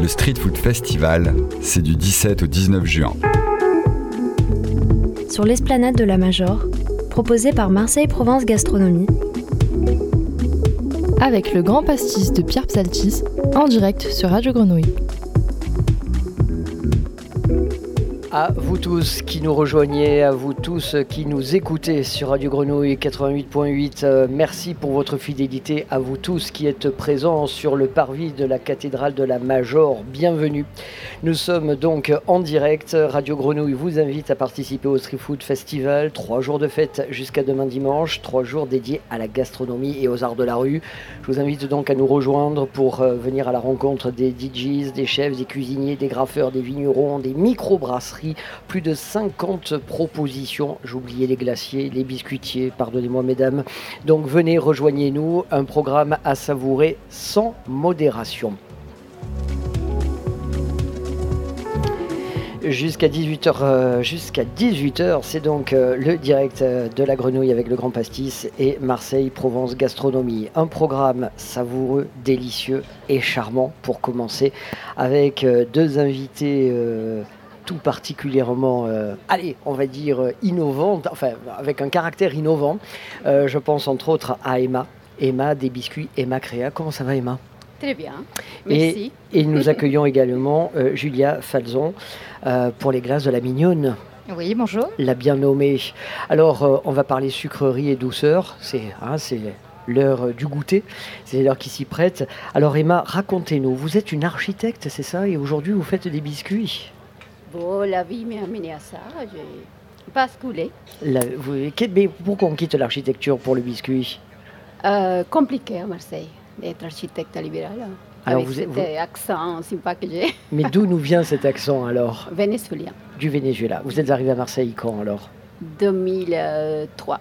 Le Street Food Festival, c'est du 17 au 19 juin. Sur l'esplanade de la Major, proposé par Marseille Provence Gastronomie. Avec le grand pastis de Pierre Psaltis, en direct sur Radio Grenouille. À vous tous qui nous rejoignez, à vous tous qui nous écoutez sur Radio Grenouille 88.8, euh, merci pour votre fidélité. À vous tous qui êtes présents sur le parvis de la cathédrale de la Major, bienvenue. Nous sommes donc en direct. Radio Grenouille vous invite à participer au Street Food Festival. Trois jours de fête jusqu'à demain dimanche, trois jours dédiés à la gastronomie et aux arts de la rue. Je vous invite donc à nous rejoindre pour euh, venir à la rencontre des DJs, des chefs, des cuisiniers, des graffeurs, des vignerons, des microbrasseries plus de 50 propositions. J'oubliais les glaciers, les biscuitiers, pardonnez-moi mesdames. Donc venez, rejoignez-nous. Un programme à savourer sans modération. Jusqu'à 18h, euh, jusqu'à 18h, c'est donc euh, le direct euh, de la grenouille avec le grand pastis et Marseille Provence Gastronomie. Un programme savoureux, délicieux et charmant pour commencer avec deux invités tout particulièrement, euh, allez, on va dire euh, innovante, enfin avec un caractère innovant. Euh, je pense entre autres à Emma. Emma des biscuits Emma Créa. Comment ça va Emma? Très bien, merci. Et, nous accueillons également Julia Falzon pour les glaces de la mignonne. Oui, bonjour. La bien nommée. Alors, on va parler sucrerie et douceur. C'est hein, l'heure du goûter, c'est l'heure qui s'y prête. Alors Emma, racontez-nous, vous êtes une architecte, c'est ça, et aujourd'hui vous faites des biscuits? Bon, la vie m'a amené à ça. J'ai basculé. La, vous, pourquoi on quitte l'architecture pour le biscuit euh, Compliqué à Marseille d'être architecte libéral. Alors avec vous, cet accent sympa que j'ai. Mais d'où nous vient cet accent alors? Vénézuélien. Du Venezuela. Vous êtes arrivé à Marseille quand alors? 2003.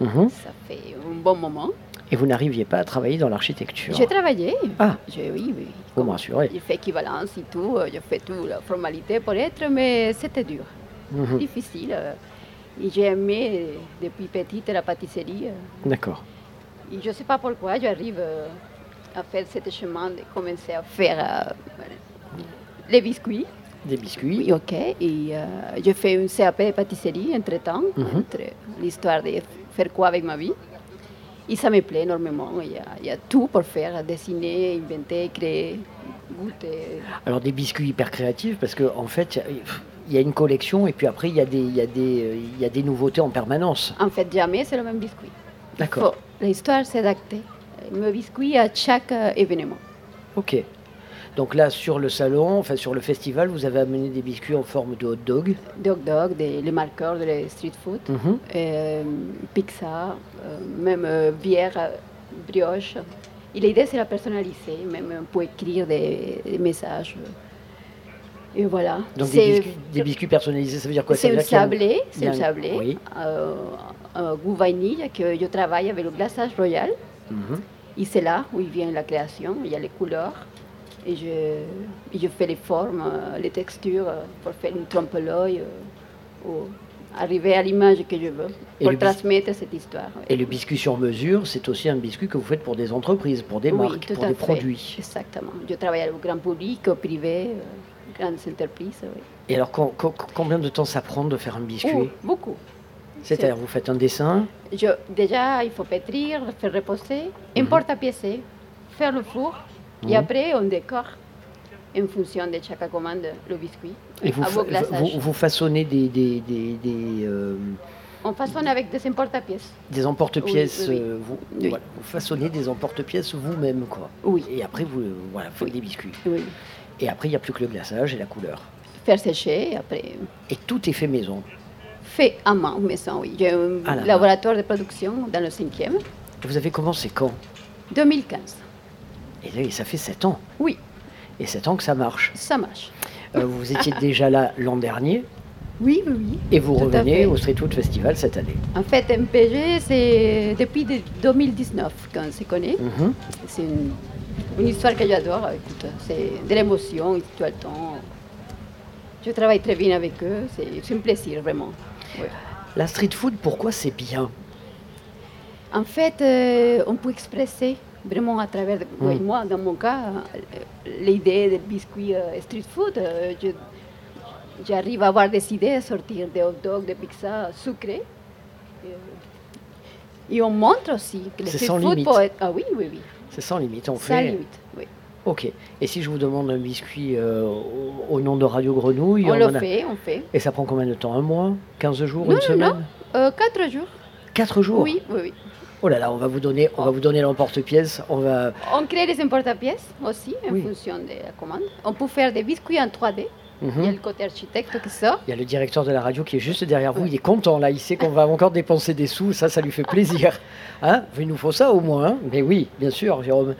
Mhm. Ça fait un bon moment. Et vous n'arriviez pas à travailler dans l'architecture J'ai travaillé. Ah Oui, oui. Vous me rassurez. J'ai fait équivalence et tout, euh, j'ai fait toute la formalité pour être, mais c'était dur, mhm. difficile. Euh. j'ai aimé depuis petite la pâtisserie. Euh. D'accord. Et je ne sais pas pourquoi j'arrive à faire ce chemin de commencer à faire les biscuits. Des biscuits. Oui, ok. Et j'ai fait une CAP pâtisserie entre-temps, mhm. entre l'histoire de faire quoi avec ma vie. Et ça me plaît énormément. Il y, a, il y a tout pour faire, dessiner, inventer, créer, goûter. Alors des biscuits hyper créatifs parce qu'en en fait, il y a une collection et puis après, il y, a des, il, y a des, il y a des nouveautés en permanence. En fait, jamais c'est le même biscuit. D'accord. L'histoire s'est adaptée. Le biscuit à chaque euh, événement. Ok. Donc là, sur le salon, enfin sur le festival, vous avez amené des biscuits en forme de hot dog. Des hot dog, des, les marqueurs de street food, euh, pizza, euh, même euh, bière, brioche. Et l'idée, c'est la personnaliser, même pour écrire des, messages. Et voilà. Donc des biscuits, personnalisés, ça veut dire quoi? C'est un sablé, c'est un sablé, oui. un goût vanille que je travaille avec le glaçage royal. Mhm. Et c'est là où il vient la création, il y a les couleurs et je, je fais les formes, euh, les textures euh, pour faire une trompe-l'œil euh, ou arriver à l'image que je veux pour transmettre cette histoire. Et le biscuit sur mesure, c'est aussi un biscuit que vous faites pour des entreprises, pour des marques, pour des produits. Exactement. Je travaille au grand public, au privé, grandes entreprises. Et alors, combien de temps ça prend de faire un biscuit? Oh, Beaucoup. C'est-à-dire, vous faites un dessin? Je, Déjà, il faut pétrir, faire reposer, mhm. importer à piécer, faire le four, et mhm. après, on décore en fonction de chaque commande le biscuit. Et vous, vous, façonnez des... des, des, euh, On façonne avec des emporte-pièces. Des emporte-pièces, euh, vous, vous, façonnez des emporte-pièces vous-même, quoi. Oui. Et après, vous voilà, faites des biscuits. Et après, il n'y a plus que le glaçage et la couleur. Faire sécher, après... Et tout est fait maison Fait à main, maison, oui. J'ai un laboratoire de production dans le cinquième. Vous avez commencé quand? 2015. Et ça fait 7 ans. Oui. Et 7 ans que ça marche. Ça marche. Euh, vous étiez déjà là l'an dernier. Oui, oui, oui. Et vous revenez au Street Food Festival cette année. En fait, MPG, c'est depuis 2019 qu'on se connaît. Mhm. C'est une, histoire que j'adore. C'est de l'émotion tout le temps. Je travaille très bien avec eux. C'est un plaisir, vraiment. La street food, pourquoi c'est bien? En fait, euh, on peut exprimer vraiment à travers, mm. moi, dans mon cas, l'idée du biscuit street food. J'arrive à avoir des idées, sortir des hot dogs, des pizzas sucrées. Et on montre aussi que le street food peut être... Ah oui, oui, oui. C'est sans limite, on fait... Sans limite, oui. Ok. Et si je vous demande un biscuit euh, au, nom de Radio Grenouille On, le fait, on fait. Et ça prend combien de temps? Un mois? 15 jours Une semaine non. Euh, quatre jours. Quatre jours? Oui, oui, oui. Oh là là, on va vous donner, on va vous donner l'emporte-pièce. On va. On crée des emporte-pièces aussi en fonction de la commande. On peut faire des biscuits en 3D. Mhm. Il y a le côté architecte qui sort. Il y a le directeur de la radio qui est juste derrière vous. Il est content là. Il sait qu'on va encore dépenser des sous. Ça, ça lui fait plaisir. Hein Il nous faut ça au moins. Hein. Mais oui, bien sûr, Jérôme.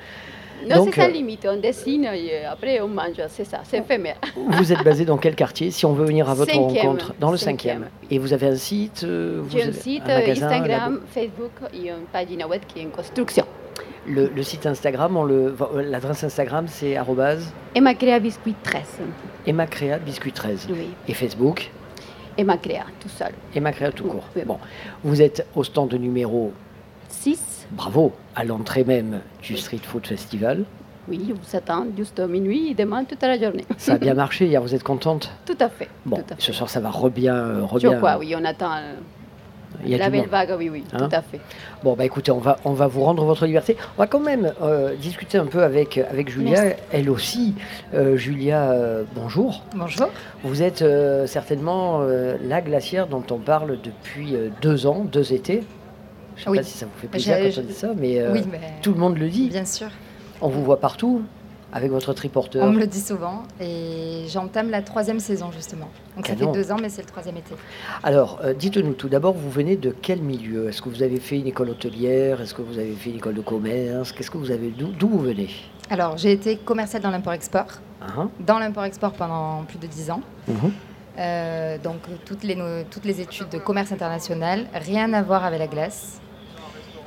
Non, c'est ça euh, limite. On dessine et après on mange. C'est ça, c'est éphémère. Vous êtes basé dans quel quartier Si on veut venir à votre rencontre Dans le cinquième. Et vous avez un site euh, J'ai un site, euh, Instagram, Facebook et une page web qui est en construction. Le, site Instagram, l'adresse Instagram, c'est Emma Créa Biscuit 13. Emma Créa Biscuit 13. Oui. Et Facebook Emma Créa, tout seul. Emma Créa tout court. Bon, vous êtes au stand numéro 6. Bravo, à l'entrée même du Street Food Festival. Oui, on vous attend juste à minuit et demain toute la journée. Ça a bien marché hier, vous êtes contente? Tout à fait. Bon, ce soir ça va rebien. Euh, re quoi, oui, on attend. Euh, la belle vague, oui, oui, tout hein à fait. Bon, bah écoutez, on va, on va vous rendre votre liberté. On va quand même euh, discuter un peu avec, avec Julia, elle aussi. Julia, bonjour. Bonjour. Vous êtes certainement la glacière dont on parle depuis deux ans, deux étés. Je ne sais pas si ça vous fait plaisir quand on dit ça, mais, euh, tout le monde le dit. Bien sûr. On vous voit partout avec votre triporteur. On me le dit souvent et j'entame la troisième saison justement. Donc ça fait deux ans, mais c'est le troisième été. Alors, euh, dites-nous tout d'abord, vous venez de quel milieu? Est-ce que vous avez fait une école hôtelière? Est-ce que vous avez fait une école de commerce? Qu'est-ce que vous avez D'où vous venez? Alors, j'ai été commercial dans l'import-export. Uh-huh. Dans l'import-export pendant plus de dix ans. Euh, donc toutes les, toutes les études de commerce international, rien à voir avec la glace.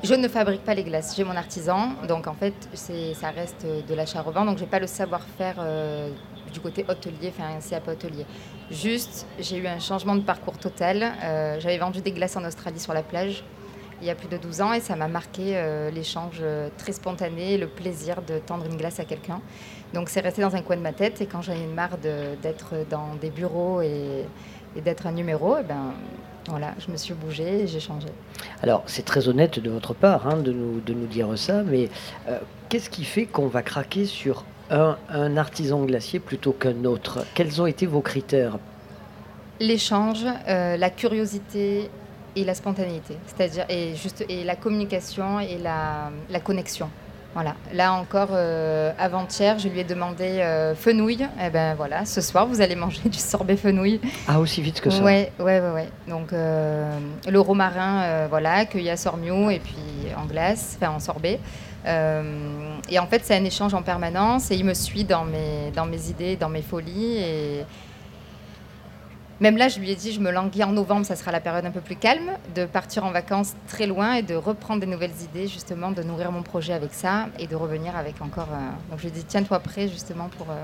Je ne fabrique pas les glaces, j'ai mon artisan, donc en fait ça reste de l'achat-revend, donc je n'ai pas le savoir-faire euh, du côté hôtelier, enfin un CAP hôtelier. Juste, j'ai eu un changement de parcours total. Euh, j'avais vendu des glaces en Australie sur la plage il y a plus de 12 ans et ça m'a marqué euh, l'échange très spontané, le plaisir de tendre une glace à quelqu'un. Donc c'est resté dans un coin de ma tête et quand j'en ai marre d'être dans des bureaux et, d'être un numéro, eh ben, voilà, je me suis bougée et j'ai changé. Alors, c'est très honnête de votre part hein, de, nous, de nous dire ça, mais euh, qu'est-ce qui fait qu'on va craquer sur un, artisan glacier plutôt qu'un autre? Quels ont été vos critères? L'échange, euh, la curiosité et la spontanéité, c'est-à-dire et juste et la communication et la, la connexion. Voilà. Là encore, euh, avant-hier, je lui ai demandé euh, fenouil. Et eh ben voilà, ce soir, vous allez manger du sorbet fenouil. Ah, aussi vite que ça Ouais, ouais, ouais. ouais. Donc, euh, le romarin, voilà, cueilli à Sormiou et puis en glace, enfin en sorbet. et en fait, c'est un échange en permanence et il me suit dans mes, dans mes idées, dans mes folies. Et, même là, je lui ai dit, je me languis en novembre, ça sera la période un peu plus calme, de partir en vacances très loin et de reprendre des nouvelles idées, justement, de nourrir mon projet avec ça et de revenir avec encore. Euh, donc je lui ai dit, tiens-toi prêt, justement, pour, euh,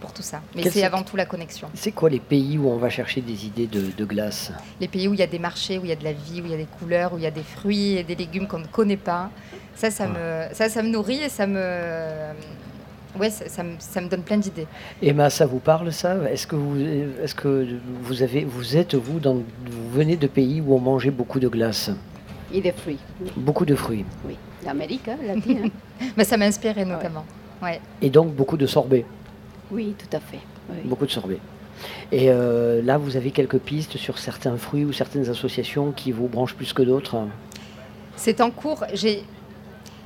pour tout ça. Mais c'est avant tout la connexion. C'est quoi les pays où on va chercher des idées de, glace? Les pays où il y a des marchés, où il y a de la vie, où il y a des couleurs, où il y a des fruits et des légumes qu'on ne connaît pas. Ça, ça, me, ça, ça me nourrit et ça me oui, ça, me, donne plein d'idées. Emma, ça vous parle ça? Est-ce que vous, est-ce que vous avez, vous êtes vous dans, vous venez de pays où on mangeait beaucoup de glace? Et des fruits. Beaucoup de fruits. Oui, l'Amérique hein, latine. Mais ça m'a inspiré notamment. Ouais. Et donc beaucoup de sorbet. Oui, tout à fait. Beaucoup de sorbet. Et euh, là, vous avez quelques pistes sur certains fruits ou certaines associations qui vous branchent plus que d'autres? C'est en cours. J'ai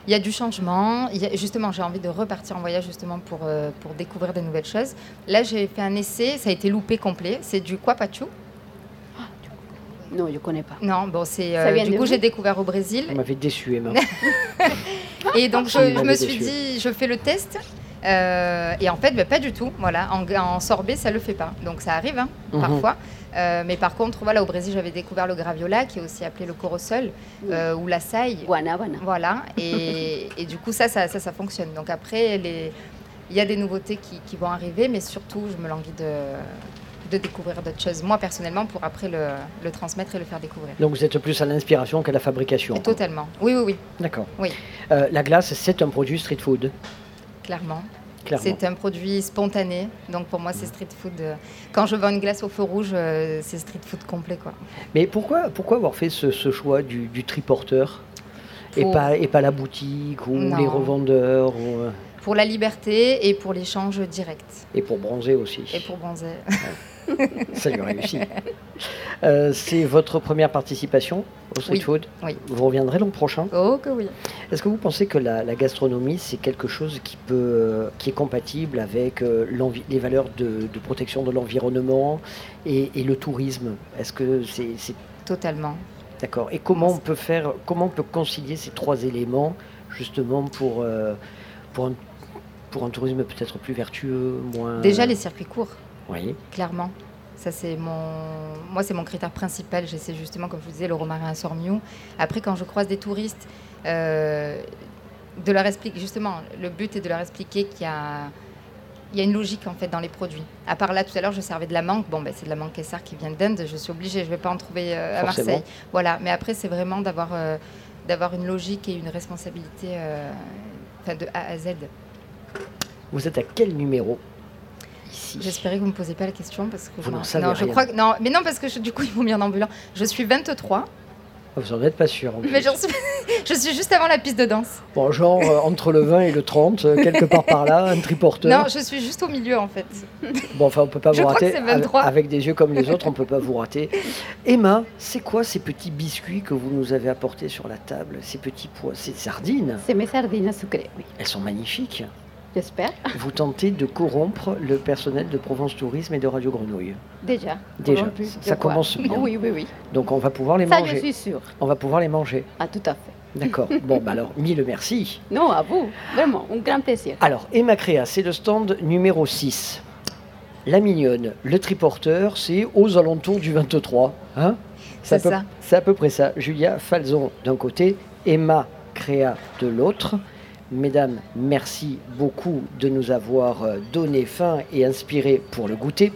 il y a du changement. justement, j'ai envie de repartir en voyage justement pour, euh, pour découvrir des nouvelles choses. Là, j'ai fait un essai, ça a été loupé complet. C'est du Quapachu. Non, je ne connais pas. Non, bon, c'est euh, du coup j'ai découvert au Brésil. On m'avait déçu, Emma. et donc je, me suis dit, je fais le test. Euh, et en fait, ben, pas du tout. Voilà, en, sorbet, ça le fait pas. Donc ça arrive hein, mhm. parfois. Euh, mais par contre, voilà, au Brésil, j'avais découvert le graviola, qui est aussi appelé le corosol, euh, ou la saille. Voilà. Et, et, du coup, ça ça, ça, fonctionne. Donc après, il y a des nouveautés qui, vont arriver, mais surtout, je me languis de, de découvrir d'autres choses, moi personnellement, pour après le, transmettre et le faire découvrir. Donc vous êtes plus à l'inspiration qu'à la fabrication Totalement. Oui, oui, oui. D'accord. Oui. Euh, la glace, c'est un produit street food Clairement. C'est un produit spontané, donc pour moi c'est street food. Euh, quand je vends une glace au feu rouge, euh, c'est street food complet. Quoi. Mais pourquoi, pourquoi avoir fait ce, choix du, du triporteur et, pas, et pas la boutique ou les revendeurs pour la liberté et pour l'échange direct. Et pour bronzer aussi. Et pour bronzer. Ça lui réussit. Euh, c'est votre première participation au street food Oui. Vous reviendrez l'an prochain? Oh que oui. Est-ce que vous pensez que la, gastronomie, c'est quelque chose qui, peut, euh, qui est compatible avec euh, les valeurs de, protection de l'environnement et, le tourisme? Est-ce que c'est... Totalement. D'accord. Et comment on peut faire, comment on peut concilier ces trois éléments justement pour, pour un pour un tourisme peut-être plus vertueux, moins... Déjà les circuits courts. Oui. Clairement. Ça, c'est mon... Moi, c'est mon critère principal. J'essaie justement, comme je vous disais, le romarin à Sormiou. Après, quand je croise des touristes, euh, de leur expliquer, justement, le but est de leur expliquer qu'il y a, il y a une logique en fait dans les produits. À part là, tout à l'heure, je servais de la mangue. Bon, ben, c'est de la mangue Kessar qui vient d'Inde. Je suis obligée, je ne vais pas en trouver euh, à Marseille. Voilà. Mais après, c'est vraiment d'avoir, euh, d'avoir une logique et une responsabilité de A à Z. Vous êtes à quel numéro? Ici J'espérais que vous ne me posiez pas la question parce que vous je, non, je crois que non, mais non parce que du coup ils m'ont mis en ambulant. Je suis 23. Ah, vous n'en êtes pas sûr. mais suis... je suis juste avant la piste de danse. Bon, genre euh, entre le 20 et le 30, euh, quelque part par là, un triporteur. Non, je suis juste au milieu en fait. Bon, enfin, on peut pas vous rater. Avec, avec des yeux comme les autres, on peut pas vous rater. Emma, c'est quoi ces petits biscuits que vous nous avez apportés sur la table Ces petits pois, ces sardines? C'est mes sardines sucrées, oui. Elles sont magnifiques. J'espère. Vous tentez de corrompre le personnel de Provence Tourisme et de Radio Grenouille. Déjà. Déjà. Ça commence bien. oui, oui, oui. Donc on va pouvoir les Ça, manger. je suis sûre. On va pouvoir les manger. Ah, tout à fait. D'accord. bon, bah alors, mille merci. Non, à vous. Vraiment, un grand plaisir. Alors, Emma Créa, c'est le stand numéro 6. La mignonne, le triporteur, c'est aux alentours du 23. Hein? C'est ça. C'est à peu près ça. Julia Falzon d'un côté, Emma Créa de l'autre. Mesdames, merci beaucoup de nous avoir euh, donné faim et inspiré pour le goûter.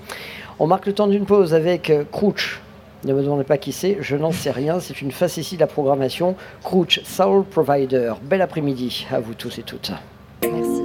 On marque le temps d'une pause avec euh, Crouch. Ne me demandez pas qui c'est, je n'en sais rien. C'est une facétie de la programmation. Crouch Soul Provider. Bel après-midi à vous tous et toutes. Merci.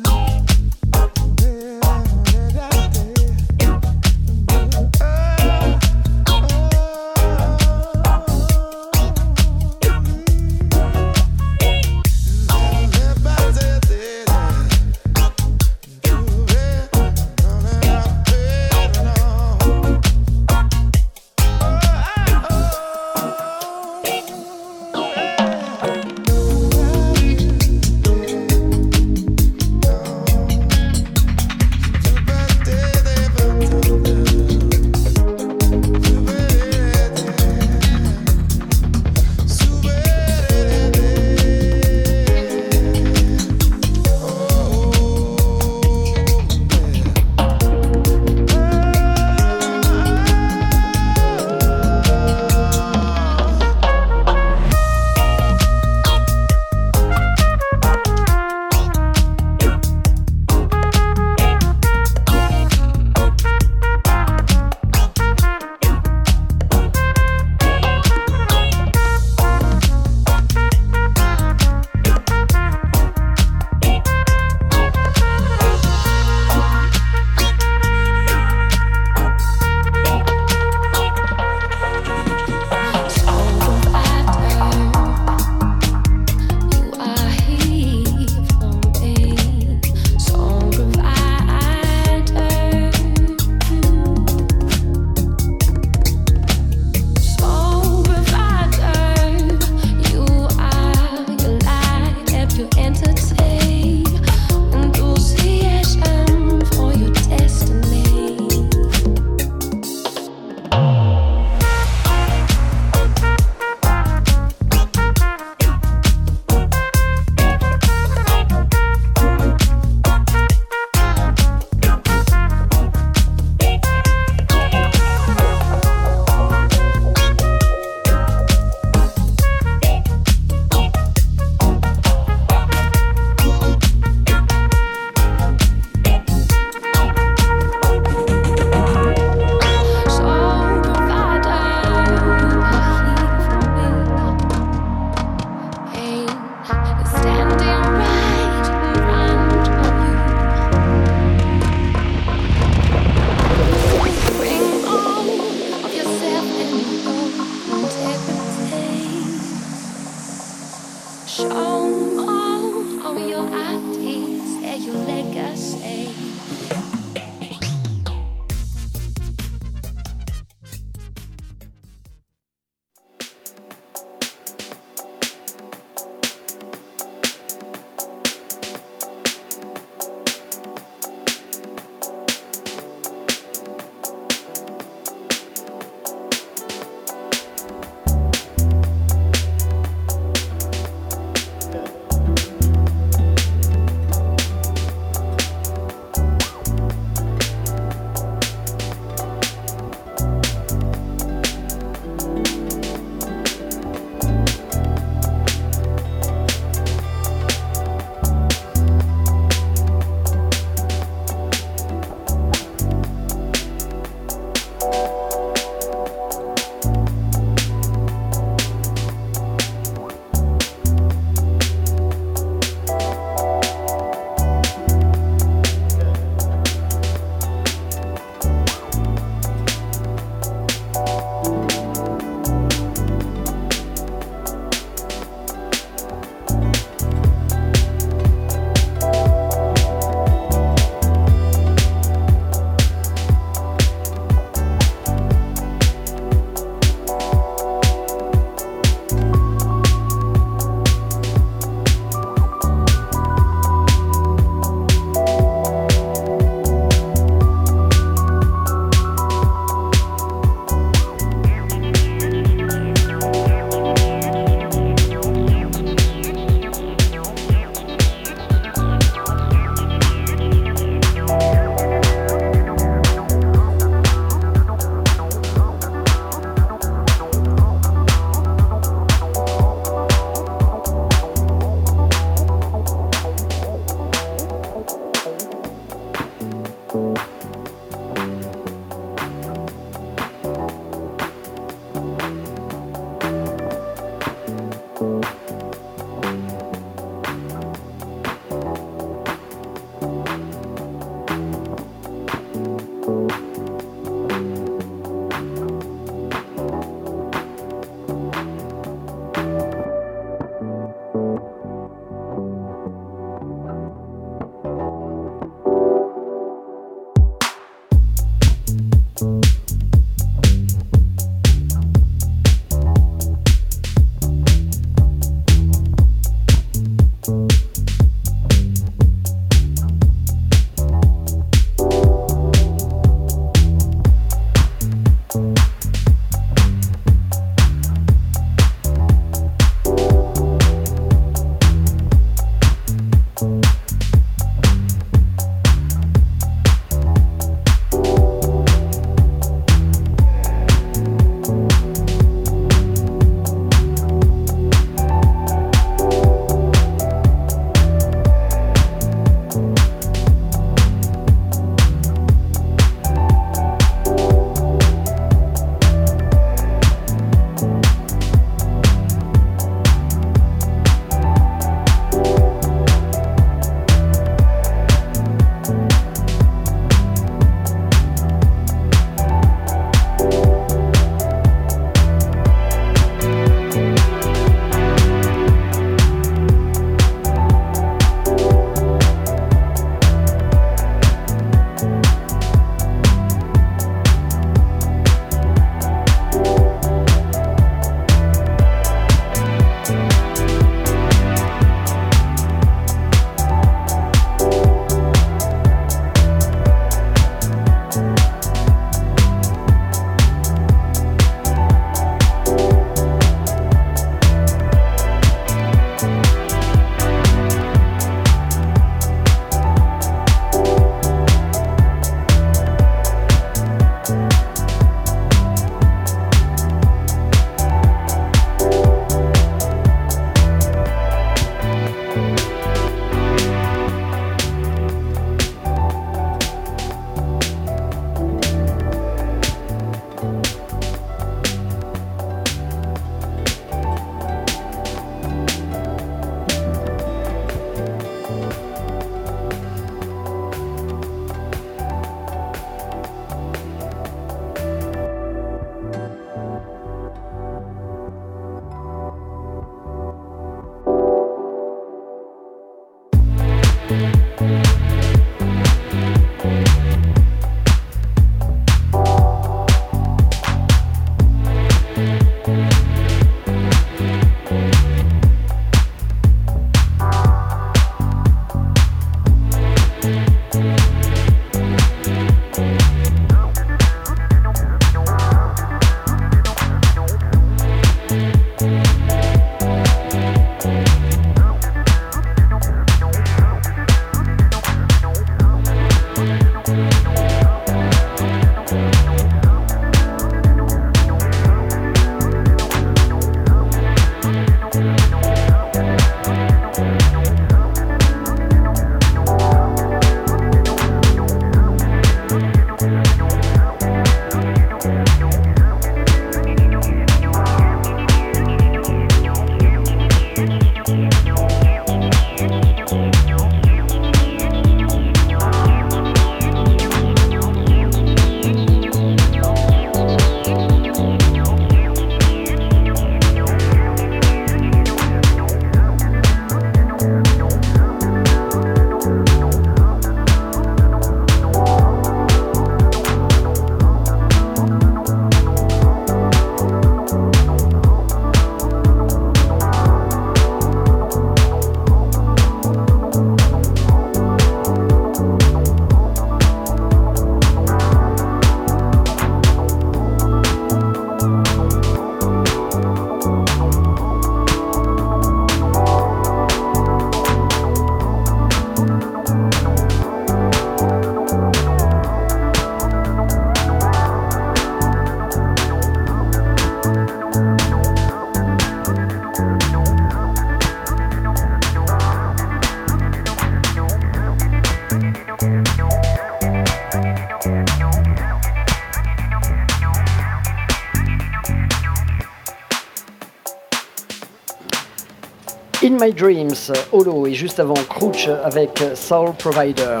My Dreams, Holo, et juste avant Crouch avec Soul Provider.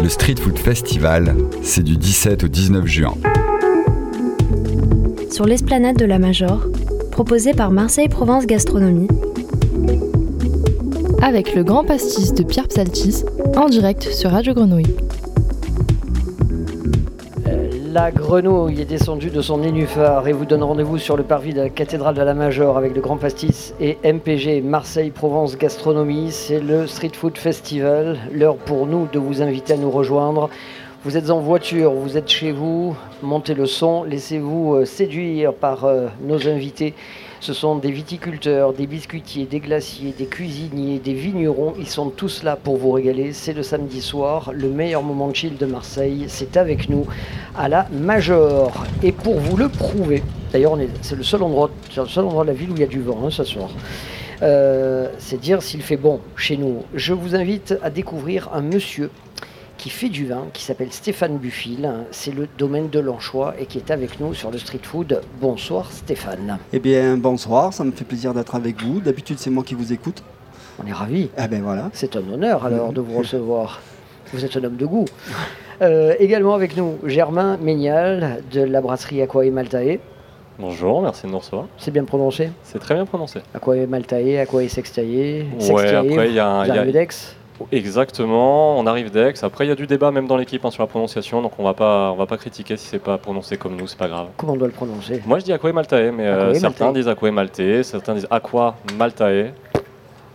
Le Street Food Festival, c'est du 17 au 19 juin. Sur l'esplanade de la Major, proposé par Marseille Provence Gastronomie. Avec le grand pastis de Pierre Psaltis, en direct sur Radio Grenouille. La grenouille est descendue de son nénuphar et vous donne rendez-vous sur le parvis de la cathédrale de la Major avec le Grand Pastis et MPG Marseille Provence Gastronomie. C'est le Street Food Festival. L'heure pour nous de vous inviter à nous rejoindre. Vous êtes en voiture, vous êtes chez vous, montez le son, laissez-vous euh, séduire par euh, nos invités. Ce sont des viticulteurs, des biscuitiers, des glaciers, des cuisiniers, des vignerons. Ils sont tous là pour vous régaler. C'est le samedi soir, le meilleur moment de chill de Marseille. C'est avec nous à la Major. Et pour vous le prouver, d'ailleurs, c'est le seul endroit, le seul endroit de la ville où il y a du vent hein, ce soir. Euh, c'est dire s'il fait bon chez nous. Je vous invite à découvrir un monsieur qui fait du vin, qui s'appelle Stéphane Buffil. C'est le domaine de l'Anchois et qui est avec nous sur le street food. Bonsoir Stéphane. Eh bien bonsoir, ça me fait plaisir d'être avec vous. D'habitude c'est moi qui vous écoute. On est ravis. Ah ben voilà. C'est un honneur alors de vous recevoir. Vous êtes un homme de goût. Euh, également avec nous Germain Ménial de la brasserie Aqua et Maltae. Bonjour, merci de nous recevoir. C'est bien prononcé? C'est très bien prononcé. Aqua et Maltae, Aqua et Sextae. Ouais, après il y a, y a, Exactement, on arrive d'ex. Après, il y a du débat même dans l'équipe hein, sur la prononciation, donc on va pas, on va pas critiquer si c'est pas prononcé comme nous, c'est pas grave. Comment on doit le prononcer? Moi, je dis Aquae Maltae, mais euh, certains disent Aquae Maltae, certains disent Aqua Maltae.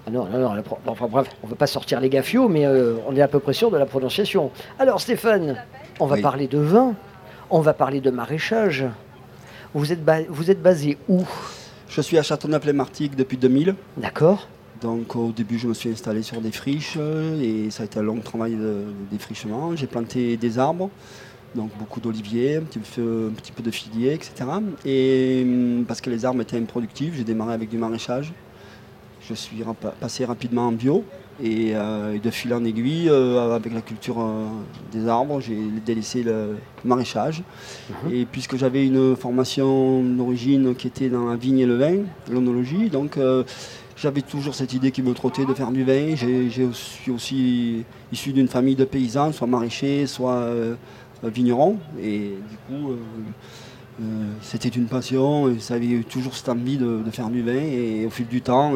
Ah non, non, non, enfin bref, on ne veut pas sortir les gaffios, mais euh, on est à peu près sûr de la prononciation. Alors Stéphane, on va parler de vin, on va parler de maraîchage. Vous êtes, vous êtes basé où? Je suis à Châteauneuf-les-Martigues depuis 2000. D'accord. Donc au début, je me suis installé sur des friches et ça a été un long travail de défrichement. J'ai planté des arbres, donc beaucoup d'oliviers, un petit peu, un petit peu de filiers, etc. Et hum, parce que les arbres étaient improductifs, j'ai démarré avec du maraîchage. Je suis passé rapidement en bio et, euh, de fil en aiguille, euh, avec la culture euh, des arbres, j'ai délaissé le maraîchage. Mhm. Et puisque j'avais une formation d'origine qui était dans la vigne et le vin, l'onologie, donc j'avais toujours cette idée qui me trottait de faire du vin. Je suis aussi issu d'une famille de paysans, soit maraîchers, soit euh, vignerons. Et du coup, euh, euh, c'était une passion et ça avait toujours cette envie de, faire du vin. Et au fil du temps.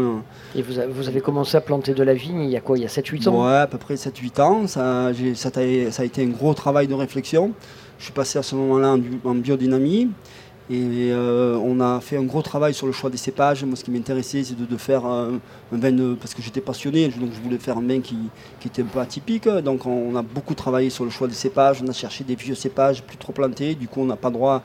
et vous, avez commencé à planter de la vigne il y a quoi? Il y a 7-8 ans? Ouais, à peu près 7-8 ans. Ça, ça, a, été un gros travail de réflexion. Je suis passé à ce moment-là en biodynamie. Et euh, on a fait un gros travail sur le choix des cépages. Moi, ce qui m'intéressait, c'est de, faire un, vin, parce que j'étais passionné, donc je voulais faire un vin qui, était un peu atypique. Donc on, a beaucoup travaillé sur le choix des cépages. On a cherché des vieux cépages plus trop plantés. Du coup, on n'a pas droit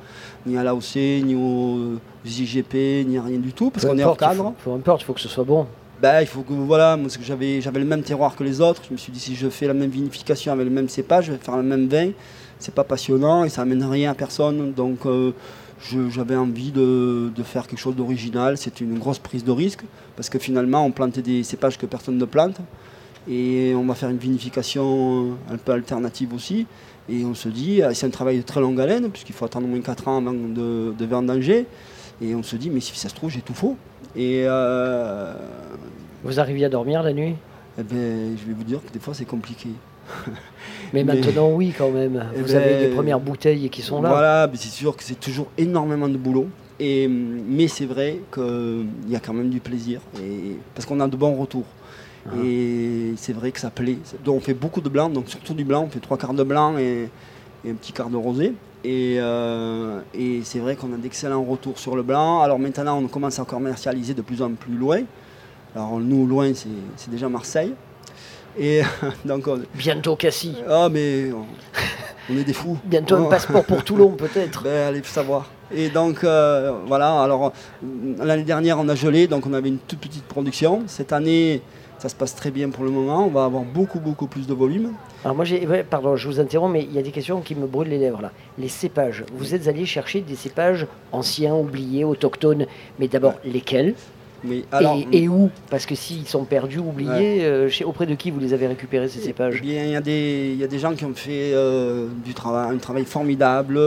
ni à l'AOC, ni aux IGP, ni à rien du tout, parce qu'on est hors cadre. Peu importe, il faut que ce soit bon. Ben, il faut que voilà, moi, j'avais, j'avais le même terroir que les autres. Je me suis dit si je fais la même vinification avec le même cépage, je vais faire le même vin. C'est pas passionnant et ça amène rien à personne. Donc euh, j'avais envie de, faire quelque chose d'original. C'était une grosse prise de risque parce que finalement, on plantait des cépages que personne ne plante et on va faire une vinification un peu alternative aussi. Et on se dit, ah, c'est un travail de très longue haleine puisqu'il faut attendre au moins 4 ans avant de, de vendanger. Et on se dit, mais si ça se trouve, j'ai tout faux. Et euh, Vous arriviez à dormir la nuit? eh ben, Je vais vous dire que des fois, c'est compliqué. Mais, maintenant, oui, quand même. Eh Vous avez les ben, premières bouteilles qui sont là. Voilà, c'est sûr que c'est toujours énormément de boulot. Et, mais c'est vrai qu'il y a quand même du plaisir. Et, parce qu'on a de bons retours. Ah. Et c'est vrai que ça plaît. Donc on fait beaucoup de blanc, donc surtout du blanc. On fait trois quarts de blanc et, un petit quart de rosé. Et, euh, et c'est vrai qu'on a d'excellents retours sur le blanc. Alors maintenant, on commence à commercialiser de plus en plus loin. Alors nous, loin, c'est déjà Marseille. Et donc Bientôt Cassis. Ah mais on, est des fous. Bientôt un passeport pour Toulon peut-être. Ben, allez savoir. Et donc euh, voilà, alors l'année dernière on a gelé, donc on avait une toute petite production. Cette année ça se passe très bien pour le moment, on va avoir beaucoup beaucoup plus de volume. Alors moi j'ai, pardon je vous interromps, mais il y a des questions qui me brûlent les lèvres là. Les cépages, vous êtes allé chercher des cépages anciens, oubliés, autochtones, mais d'abord lesquels? Et, où Parce que s'ils sont perdus, oubliés, euh, auprès de qui vous les avez récupérés ces cépages eh il y, a des, y a des gens qui ont fait euh, du travail, un travail formidable.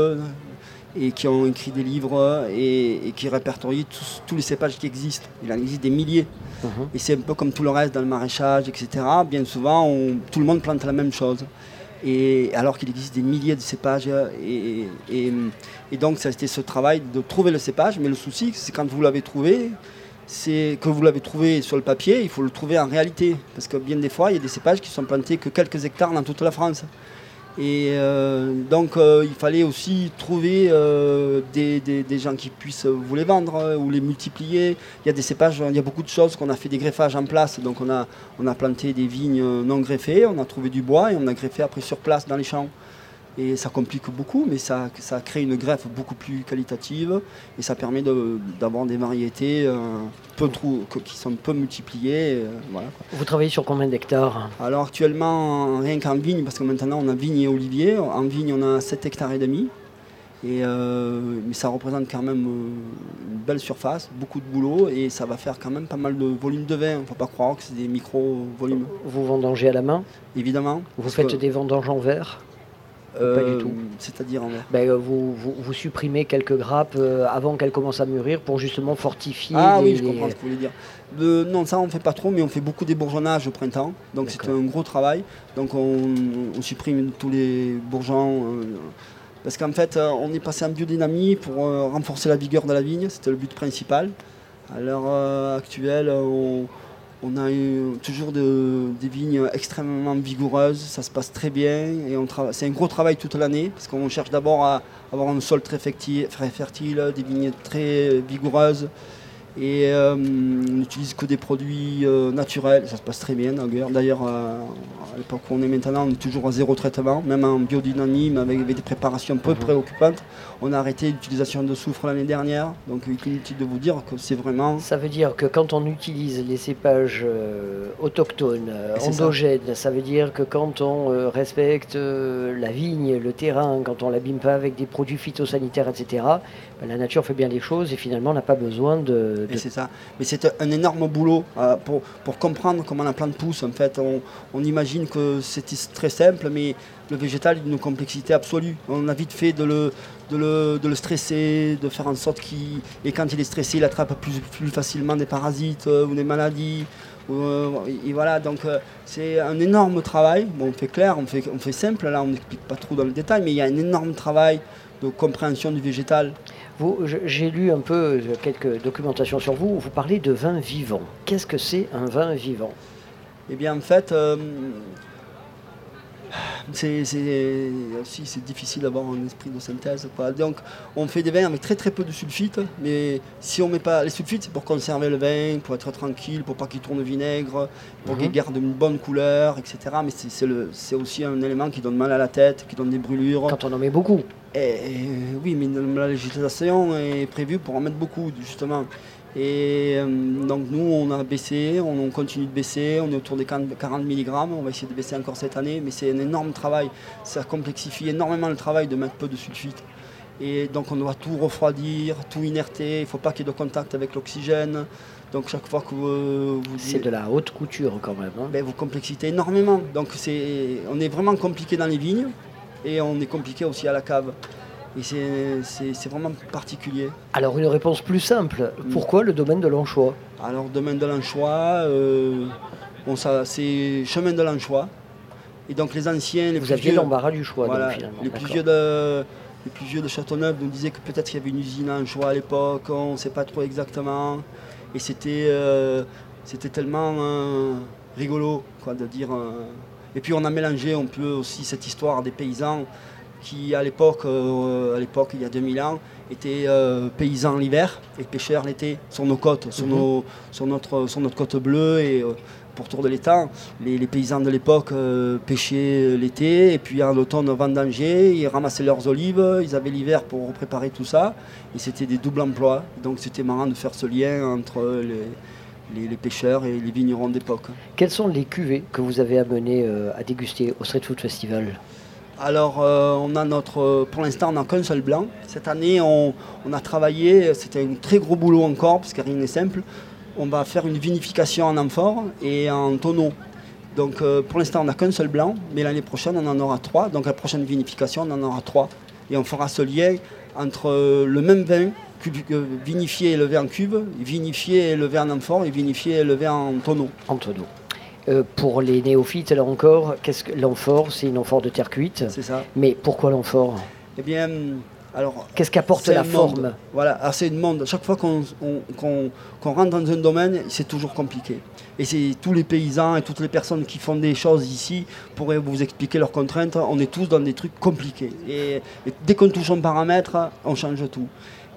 et qui ont écrit des livres et, qui répertorient tous, les cépages qui existent. Il en existe des milliers. Mhm. Et c'est un peu comme tout le reste dans le maraîchage, etc. Bien souvent, tout le monde plante la même chose. Et alors qu'il existe des milliers de cépages. Et, et, donc, ça a été ce travail de trouver le cépage. Mais le souci, c'est quand vous l'avez trouvé, c'est que vous l'avez trouvé sur le papier, il faut le trouver en réalité. Parce que bien des fois, il y a des cépages qui sont plantés que quelques hectares dans toute la France. Et euh, donc euh, il fallait aussi trouver euh, des, gens qui puissent vous les vendre ou les multiplier. Il y a des cépages, il y a beaucoup de choses qu'on a fait des greffages en place. Donc on a, on a planté des vignes non greffées, on a trouvé du bois et on a greffé après sur place dans les champs. Et ça complique beaucoup, mais ça, ça crée une greffe beaucoup plus qualitative et ça permet d'avoir des variétés euh, peu qui sont peu multipliées. Euh, Vous travaillez sur combien d'hectares? Alors actuellement, rien qu'en vigne, parce que maintenant on a vigne et olivier. En vigne, on a 7 hectares et demi. Et euh, mais ça représente quand même une belle surface, beaucoup de boulot et ça va faire quand même pas mal de volume de vin. Il ne faut pas croire que c'est des micro-volumes. Vous vendangez à la main? Évidemment. Vous faites des vendanges en verre? Pas du tout. C'est-à-dire ben, euh, vous, vous, supprimez quelques grappes euh, avant qu'elles commencent à mûrir pour justement fortifier. Ah oui, je comprends ce que vous voulez dire. non, ça on fait pas trop, mais on fait beaucoup d'ébourgeonnage au printemps. Donc c'est un gros travail. Donc on, supprime tous les bourgeons. Euh, parce qu'en fait, on est passé en biodynamie pour renforcer la vigueur de la vigne. C'était le but principal. À l'heure actuelle, on on a eu toujours des vignes extrêmement vigoureuses, ça se passe très bien et c'est un gros travail toute l'année parce qu'on cherche d'abord à avoir un sol très fertile, des vignes très vigoureuses, et euh, on n'utilise que des produits euh, naturels, ça se passe très bien d'ailleurs. Euh, à l'époque où on est maintenant, on est toujours à zéro traitement, même en biodynamisme avec, des préparations peu mhm. préoccupantes. On a arrêté l'utilisation de soufre l'année dernière, donc inutile de vous dire que c'est vraiment... Ça veut dire que quand on utilise les cépages autochtones, endogènes, ça. veut dire que quand on respecte la vigne, le terrain, quand on l'abîme pas avec des produits phytosanitaires, etc., la nature fait bien des choses et finalement n'a pas besoin de c'est ça. Mais c'est un énorme boulot euh, pour, pour, comprendre comment la plante pousse. En fait, on, imagine que c'est très simple, mais le végétal a une complexité absolue. On a vite fait de le, de le, de le stresser, de faire en sorte qu'il. Et quand il est stressé, il attrape plus, plus facilement des parasites euh, ou des maladies. Euh, et voilà, donc c'est un énorme travail. Bon, on fait clair, on fait, on fait simple, là on n'explique pas trop dans le détail, mais il y a un énorme travail de compréhension du végétal. J'ai lu un peu euh, quelques documentations sur vous. Vous parlez de vin vivant. Qu'est-ce que c'est un vin vivant? Eh bien, en fait, euh, c'est aussi c'est difficile d'avoir un esprit de synthèse. Donc, on fait des vins avec très très peu de sulfite, mais si on met pas les sulfites, c'est pour conserver le vin, pour être tranquille, pour pas qu'il tourne vinaigre, pour mhm. qu'il garde une bonne couleur, etc. Mais c'est aussi un élément qui donne mal à la tête, qui donne des brûlures. Quand on en met beaucoup. oui, mais la législation est prévue pour en mettre beaucoup, justement. Et euh, donc nous, on a baissé, on, continue de baisser, on est autour des 40 mg, on va essayer de baisser encore cette année, mais c'est un énorme travail, ça complexifie énormément le travail de mettre peu de sulfite. Et donc on doit tout refroidir, tout inerter, il ne faut pas qu'il y ait de contact avec l'oxygène. Donc chaque fois que vous... c'est de la haute couture quand même. Hein. Ben, vous complexitez énormément. Donc on est vraiment compliqué dans les vignes et on est compliqué aussi à la cave. Et c'est vraiment particulier. Alors une réponse plus simple, pourquoi le domaine de l'anchois? Alors domaine de l'anchois, euh, bon, c'est chemin de l'anchois. Et donc les anciens, les Vous aviez l'embarras du choix finalement. Les plus, vieux de, les plus vieux de Châteauneuf nous disaient que peut-être qu'il y avait une usine à anchois à l'époque, on ne sait pas trop exactement. Et c'était euh, tellement euh, rigolo quoi, de dire... et puis on a mélangé un peu aussi cette histoire des paysans qui à l'époque, euh, à l'époque il y a 2000 ans, étaient euh, paysans l'hiver et pêcheurs l'été sur nos côtes, sur, mhm. nos, sur, notre, sur notre côte bleue et euh, pour tour de l'étang. Les, paysans de l'époque pêchaient l'été et puis en automne vendangeaient, ils ramassaient leurs olives, ils avaient l'hiver pour préparer tout ça et c'était des doubles emplois. Donc c'était marrant de faire ce lien entre les, les, pêcheurs et les vignerons d'époque. Quelles sont les cuvées que vous avez amenées à déguster au Street Food Festival? Alors, euh, on a notre, pour l'instant, on n'a qu'un seul blanc. Cette année, on, a travaillé, c'était un très gros boulot encore, parce que rien n'est simple. On va faire une vinification en amphore et en tonneau. Donc, euh, pour l'instant, on n'a qu'un seul blanc, mais l'année prochaine, on en aura trois. Donc, la prochaine vinification, on en aura trois. Et on fera ce lien entre le même vin vinifié et élevé en cube, vinifié et élevé en amphore et vinifié et élevé en tonneau. En tonneau. Euh, pour les néophytes, là encore, qu'est-ce que l'amphore C'est une amphore de terre cuite. C'est ça. Mais pourquoi l'amphore? Eh bien, alors. Qu'est-ce qu'apporte la forme? Voilà, c'est une monde. Chaque fois qu'on rentre dans un domaine, c'est toujours compliqué. Et c'est tous les paysans et toutes les personnes qui font des choses ici pourraient vous expliquer leurs contraintes. On est tous dans des trucs compliqués. Et, dès qu'on touche un paramètre, on change tout.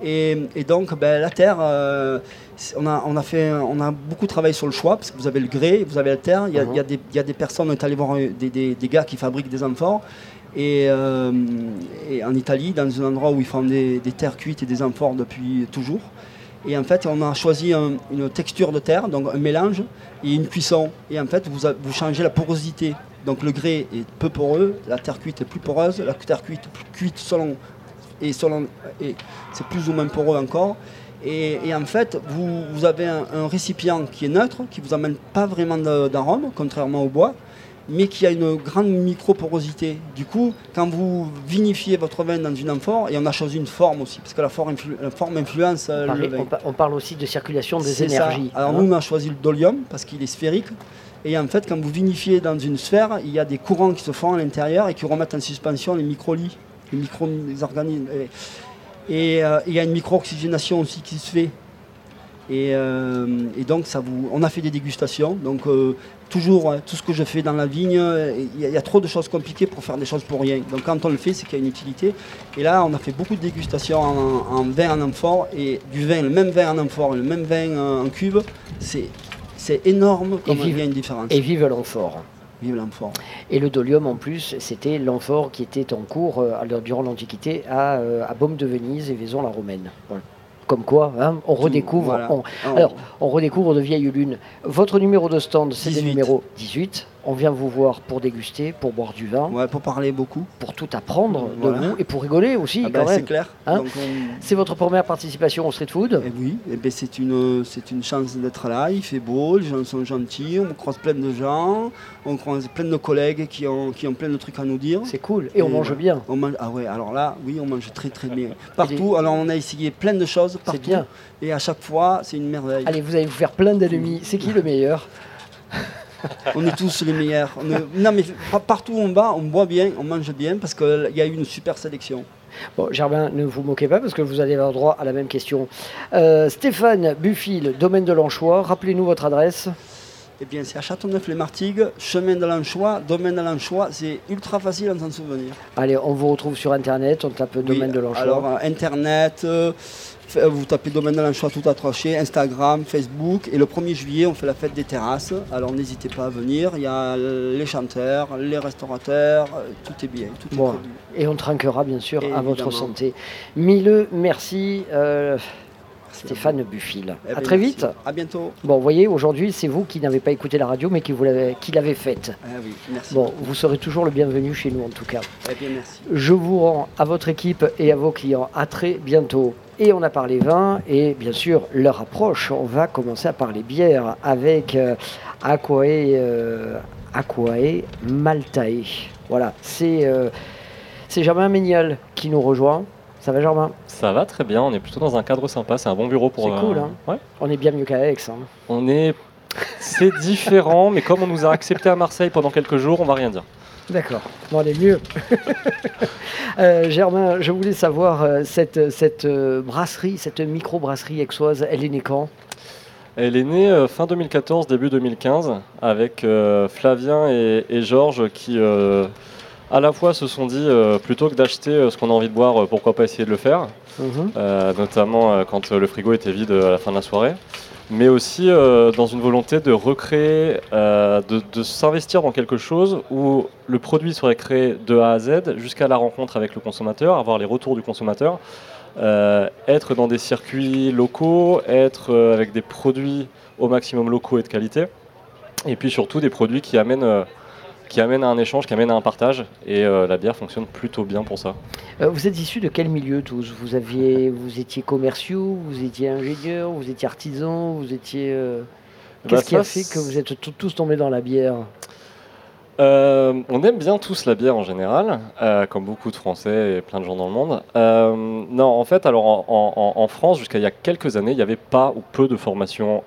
Et, donc, ben, la terre, euh, on, a, on, a fait, on a beaucoup travaillé sur le choix, parce que vous avez le grès, vous avez la terre. Il y a, uh-huh. des, personnes, on est allé voir des, gars qui fabriquent des amphores. Euh, et, en Italie, dans un endroit où ils font des, terres cuites et des amphores depuis toujours. Et en fait, on a choisi une texture de terre, donc un mélange et une cuisson. Et en fait, vous, vous changez la porosité. Donc le grès est peu poreux, la terre cuite est plus poreuse, la terre cuite plus cuite selon et, selon, et c'est plus ou moins poreux encore. Et, en fait, vous, avez un, récipient qui est neutre, qui ne vous amène pas vraiment d'arôme, contrairement au bois, mais qui a une grande microporosité. Du coup, quand vous vinifiez votre vin dans une amphore, et on a choisi une forme aussi, parce que la forme, influence on le vin. On parle aussi de circulation des énergies. Alors hein. nous, on a choisi le dolium, parce qu'il est sphérique. Et en fait, quand vous vinifiez dans une sphère, il y a des courants qui se font à l'intérieur et qui remettent en suspension les microlits, les micro-organismes. Et euh, il y a une micro-oxygénation aussi qui se fait. Et, euh, donc, ça vous, on a fait des dégustations. Donc, euh, toujours, hein, tout ce que je fais dans la vigne, il y, a trop de choses compliquées pour faire des choses pour rien. Donc, quand on le fait, c'est qu'il y a une utilité. Et là, on a fait beaucoup de dégustations en, vin en amphore. Et du vin, le même vin en amphore, le même vin en cube, c'est, c'est énorme comme il y a une différence. Et vive l'amphore. Vive l'amphore. Et le dolium, en plus, c'était l'amphore qui était en cours euh, durant l'Antiquité à, euh, à Baume de Venise et Vaison-la-Romaine. Comme quoi, hein, on redécouvre. alors, on redécouvre de vieilles lunes. Votre numéro de stand, c'est le numéro 18 on vient vous voir pour déguster, pour boire du vin. Ouais, pour parler beaucoup. Pour tout apprendre de vous et pour rigoler aussi. Ah bah, c'est clair. Hein c'est votre première participation au street food eh Oui, et eh ben c'est une, c'est une chance d'être là. Il fait beau, les gens sont gentils, on croise plein de gens, on croise plein de collègues qui ont, qui ont plein de trucs à nous dire. C'est cool. Et, on mange bien. On mange, ah ouais, alors là, oui, on mange très très bien. Partout, alors on a essayé plein de choses partout. Bien. Et à chaque fois, c'est une merveille. Allez, vous allez vous faire plein d'ennemis. C'est qui le meilleur? on est tous les meilleurs. Non, mais partout où on va, on boit bien, on mange bien parce qu'il y a eu une super sélection. Bon, Germain, ne vous moquez pas parce que vous allez avoir droit à la même question. Euh, Stéphane Buffil, domaine de l'Anchois, rappelez-nous votre adresse. Eh bien, c'est à Châteauneuf-les-Martigues, chemin de l'Anchois, domaine de l'Anchois. C'est ultra facile à s'en souvenir. Allez, on vous retrouve sur Internet, on tape domaine de l'Anchois. Alors, Internet, euh, vous tapez Domaine de l'Anchois tout attaché, Instagram, Facebook. Et le 1er juillet, on fait la fête des terrasses. Alors n'hésitez pas à venir. Il y a les chanteurs, les restaurateurs, euh, tout est bien. Tout est et on trinquera bien sûr à votre santé. Mille merci. Euh, Stéphane Buffil. Eh à très vite. À bientôt. Bon, vous voyez, aujourd'hui, c'est vous qui n'avez pas écouté la radio, mais qui, l'avez faite. Ah oui, merci. Bon, vous serez toujours le bienvenu chez nous, en tout cas. Eh bien, merci. Je vous rends à votre équipe et à vos clients. À très bientôt. Et on a parlé vin et bien sûr leur approche. On va commencer à parler bière avec euh, Aquae, euh, Aquae Maltae. Voilà, c'est euh, c'est Germain Ménial qui nous rejoint. Ça va Germain Ça va très bien, on est plutôt dans un cadre sympa, c'est un bon bureau pour... C'est cool, hein ouais. On est bien mieux qu'à Aix. Hein. On est... C'est différent, mais comme on nous a accepté à Marseille pendant quelques jours, on va rien dire. D'accord, on est mieux. Euh, Germain, je voulais savoir, euh, cette, cette euh, brasserie, cette micro-brasserie aixoise, elle est née quand? Elle est née fin 2014, début 2015, avec Flavien et, Georges qui, à la fois, se sont dit, plutôt que d'acheter ce qu'on a envie de boire, pourquoi pas essayer de le faire, mhm. notamment quand le frigo était vide à la fin de la soirée mais aussi euh, dans une volonté de recréer, euh, de, s'investir dans quelque chose où le produit serait créé de A à Z jusqu'à la rencontre avec le consommateur, avoir les retours du consommateur, euh, être dans des circuits locaux, être avec des produits au maximum locaux et de qualité, et puis surtout des produits qui amènent qui amène à un échange, qui amène à un partage. Et euh, la bière fonctionne plutôt bien pour ça. Euh, vous êtes issus de quel milieu tous? Vous, aviez, vous étiez commerciaux, vous étiez ingénieurs, vous étiez artisans, vous étiez... Euh, qu'est-ce bah, qui a fait que vous êtes tous tombés dans la bière? Euh, on aime bien tous la bière en général, comme beaucoup de Français et plein de gens dans le monde. Non, en fait, alors en, France, jusqu'à il y a quelques années, il n'y avait pas ou peu de formation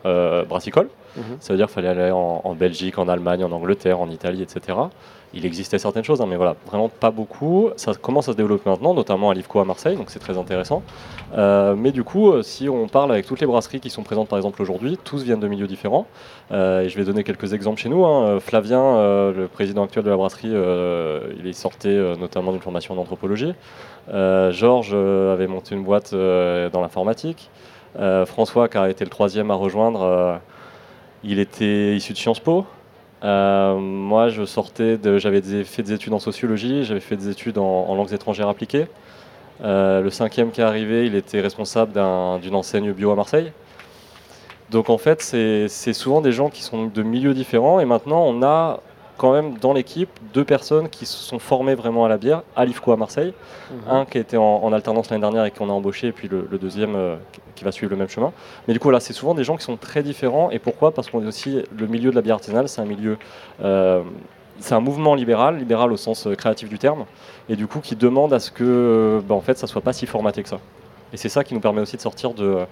brassicole. Mhm. Ça veut dire qu'il fallait aller en, Belgique, en Allemagne, en Angleterre, en Italie, etc il existait certaines choses, hein, mais voilà, vraiment pas beaucoup. Ça commence à se développer maintenant, notamment à l'IFCO à Marseille, donc c'est très intéressant. Euh, mais du coup, euh, si on parle avec toutes les brasseries qui sont présentes par exemple aujourd'hui, tous viennent de milieux différents. Euh, et je vais donner quelques exemples chez nous. Hein. Flavien, le président actuel de la brasserie, il est sorti notamment d'une formation d'anthropologie. Georges avait monté une boîte dans l'informatique. François, qui a été le troisième à rejoindre, il était issu de Sciences Po. Euh, moi, je sortais j'avais fait des études en sociologie, j'avais fait des études en, langues étrangères appliquées. Euh, le cinquième qui est arrivé, il était responsable d'une enseigne bio à Marseille. Donc en fait, c'est souvent des gens qui sont de milieux différents. Et maintenant, on a quand même dans l'équipe deux personnes qui se sont formées vraiment à la bière, à l'IFCO à Marseille. Mhm. Un qui était en, alternance l'année dernière et qu'on a embauché, et puis le, deuxième euh, qui va suivre le même chemin. Mais du coup, là, c'est souvent des gens qui sont très différents. Et pourquoi? Parce qu'on est aussi le milieu de la bière artisanale, c'est un milieu. Euh, c'est un mouvement libéral, libéral au sens euh, créatif du terme, et du coup qui demande à ce que, bah, en fait, ça soit pas si formaté que ça. Et c'est ça qui nous permet aussi de sortir de,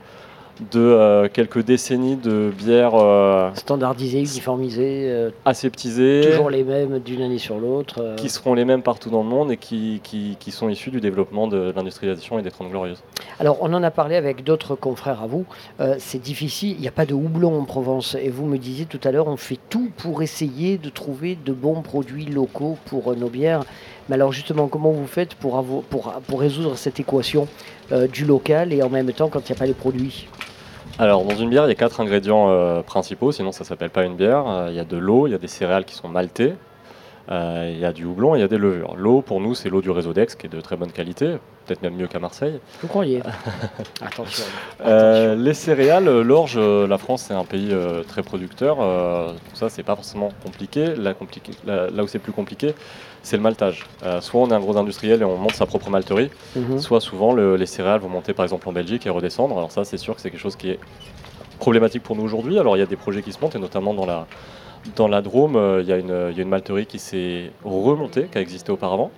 de euh, quelques décennies de bières euh, standardisées, uniformisées, euh, aseptisées, toujours les mêmes d'une année sur l'autre, qui seront les mêmes partout dans le monde et qui, qui, qui sont issues du développement de, l'industrialisation et des Trente Glorieuses. Alors on en a parlé avec d'autres confrères à vous, c'est difficile, il n'y a pas de houblon en Provence et vous me disiez tout à l'heure on fait tout pour essayer de trouver de bons produits locaux pour nos bières. Mais alors justement comment vous faites pour, pour, pour résoudre cette équation? Du local et en même temps quand il n'y a pas les produits. Alors, dans une bière, il y a quatre ingrédients euh, principaux, sinon ça s'appelle pas une bière. Euh, il y a de l'eau, il y a des céréales qui sont maltées, euh, il y a du houblon il y a des levures. L'eau, pour nous, c'est l'eau du réseau d'Aix, qui est de très bonne qualité, peut-être même mieux qu'à Marseille. Vous croyez Attention. les céréales, l'orge, la France, c'est un pays très producteur. tout ça, c'est pas forcément compliqué. Là, là où c'est plus compliqué, c'est le maltage. Euh, soit on est un gros industriel et on monte sa propre malterie, mhm. soit souvent les céréales vont monter par exemple en Belgique et redescendre. Alors ça c'est sûr que c'est quelque chose qui est problématique pour nous aujourd'hui. Alors il y a des projets qui se montent et notamment dans la, dans la Drôme, euh, il y, a une malterie qui s'est remontée, qui a existé auparavant.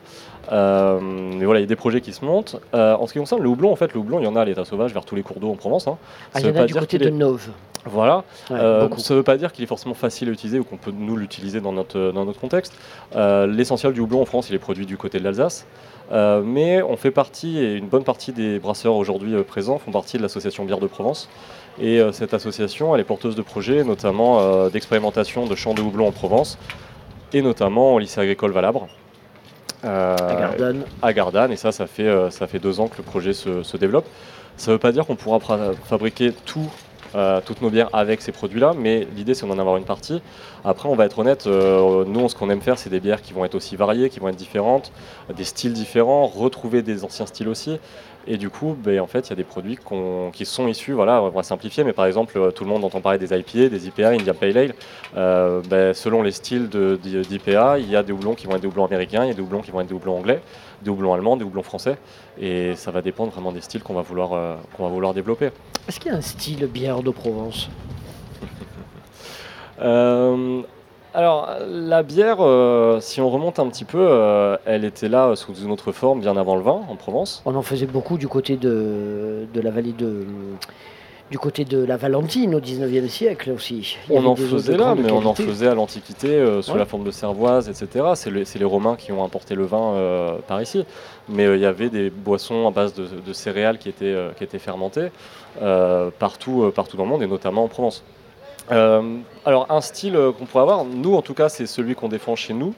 Euh, mais voilà, il y a des projets qui se montent. en ce qui concerne le houblon, en fait, le houblon, il y en a à l'état sauvage vers tous les cours d'eau en Provence. Hein. Ah, il y en a du côté de Nove. Voilà. Euh, ça ne veut pas dire qu'il est forcément facile à utiliser ou qu'on peut nous l'utiliser dans notre, dans notre contexte. Euh, l'essentiel du houblon en France, il est produit du côté de l'Alsace. Euh, mais on fait partie, et une bonne partie des brasseurs aujourd'hui présents font partie de l'association Bière de Provence. Et cette association, elle est porteuse de projets, notamment d'expérimentation de champs de houblon en Provence, et notamment au lycée agricole Valabre. à Gardanne. À Gardanne, et ça, ça fait, ça fait deux ans que le projet se, se développe. Ça ne veut pas dire qu'on pourra fabriquer tout euh, toutes nos bières avec ces produits-là, mais l'idée c'est d'en avoir une partie. Après, on va être honnête, euh, nous, ce qu'on aime faire, c'est des bières qui vont être aussi variées, qui vont être différentes, des styles différents, retrouver des anciens styles aussi. Et du coup, ben, en fait, il y a des produits qui sont issus, voilà, on va simplifier, mais par exemple, euh, tout le monde entend parler des IPA, des IPA, Indian Pale Ale. Ben, selon les styles d'IPA, il y a des houblons qui vont être des houblons américains, il y a des houblons qui vont être des houblons anglais, des houblons allemands, des houblons français. Et ça va dépendre vraiment des styles qu'on va, vouloir, qu'on va vouloir développer. Est-ce qu'il y a un style bière de Provence? Euh, alors, la bière, euh, si on remonte un petit peu, euh, elle était là sous une autre forme bien avant le vin en Provence. On en faisait beaucoup du côté de, la vallée de. Du côté de la Valentine au 19e siècle aussi. on en faisait là, mais on en faisait à l'Antiquité sous la forme de cervoise, etc. C'est les Romains qui ont importé le vin par ici. Mais il y avait des boissons à base de, céréales qui étaient, qui étaient fermentées partout, partout dans le monde et notamment en Provence. Euh, alors un style euh, qu'on pourrait avoir, nous en tout cas c'est celui qu'on défend chez nous,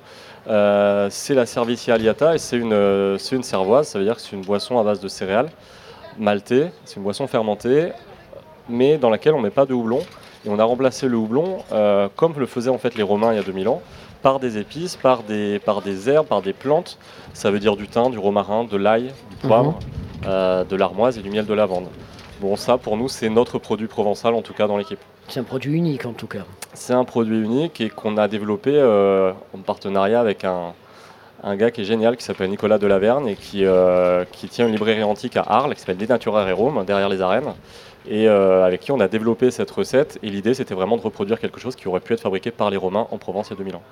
euh, c'est la Servicia Aliata et c'est une, une cervoise, ça veut dire que c'est une boisson à base de céréales maltée, c'est une boisson fermentée mais dans laquelle on ne met pas de houblon et on a remplacé le houblon comme le faisaient en fait les Romains il y a 2000 ans par des épices, par des, par des herbes, par des plantes, ça veut dire du thym, du romarin, de l'ail, du poivre, mhm. de l'armoise et du miel de lavande. Bon ça pour nous c'est notre produit provençal en tout cas dans l'équipe. C'est un produit unique en tout cas. C'est un produit unique et qu'on a développé euh, en partenariat avec un, gars qui est génial qui s'appelle Nicolas Delaverne et qui, euh, qui tient une librairie antique à Arles qui s'appelle Dénaturer et Rome derrière les arènes et euh, avec qui on a développé cette recette et l'idée c'était vraiment de reproduire quelque chose qui aurait pu être fabriqué par les Romains en Provence il y a 2000 ans.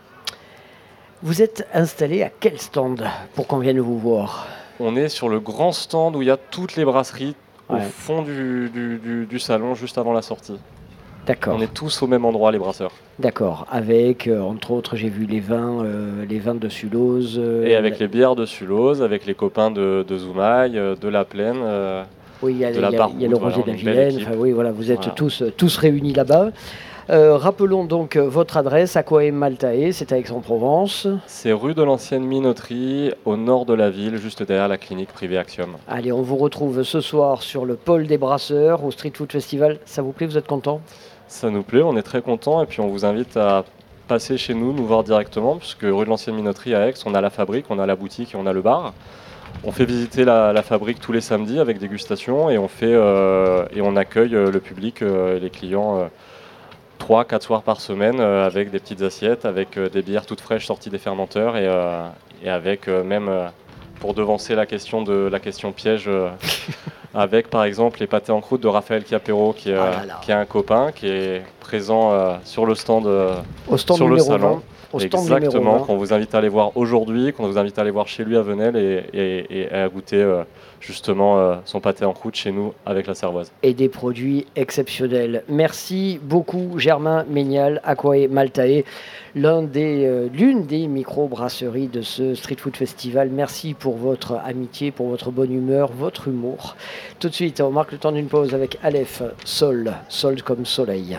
Vous êtes installé à quel stand pour qu'on vienne vous voir? On est sur le grand stand où il y a toutes les brasseries au fond du, du, salon, juste avant la sortie. D'accord. On est tous au même endroit, les brasseurs. D'accord. Avec, euh, entre autres, j'ai vu les vins, euh, les vins de Sulose. Euh, et avec les bières de Sulose, avec les copains de, de Zoumaï, de La Plaine. Oui, il y a, de la Vilaine. Enfin, oui, voilà, vous êtes tous, tous réunis là-bas. rappelons donc votre adresse, Aquae Maltae, c'est à Aix-en-Provence. C'est rue de l'ancienne minoterie, au nord de la ville, juste derrière la clinique privée Axiom. Allez, on vous retrouve ce soir sur le pôle des brasseurs au Street Food Festival. Ça vous plaît, vous êtes content? Ça nous plaît, on est très content et puis on vous invite à passer chez nous, nous voir directement, puisque rue de l'Ancienne Minoterie à Aix, on a la fabrique, on a la boutique et on a le bar. On fait visiter la, fabrique tous les samedis avec dégustation et on, euh, accueille euh, le public euh, les clients 3-4 soirs par semaine avec des petites assiettes, avec des bières toutes fraîches sorties des fermenteurs et avec même, pour devancer la question, de, la question piège, avec par exemple les pâtés en croûte de Raphaël Chiapero, qui, oh qui est un copain, qui est présent euh, sur le stand, euh, Au stand sur le salon. Exactement, qu'on vous invite à aller voir aujourd'hui, qu'on vous invite à aller voir chez lui à Venelle et, à goûter euh, justement son pâté en croûte chez nous avec la cervoise. Et des produits exceptionnels. Merci beaucoup Germain Ménial, Aquae Maltae des, euh, l'une des micro-brasseries de ce Street Food Festival. Merci pour votre amitié, pour votre bonne humeur, votre humour. Tout de suite, on marque le temps d'une pause avec Aleph, Sol, Sol comme soleil.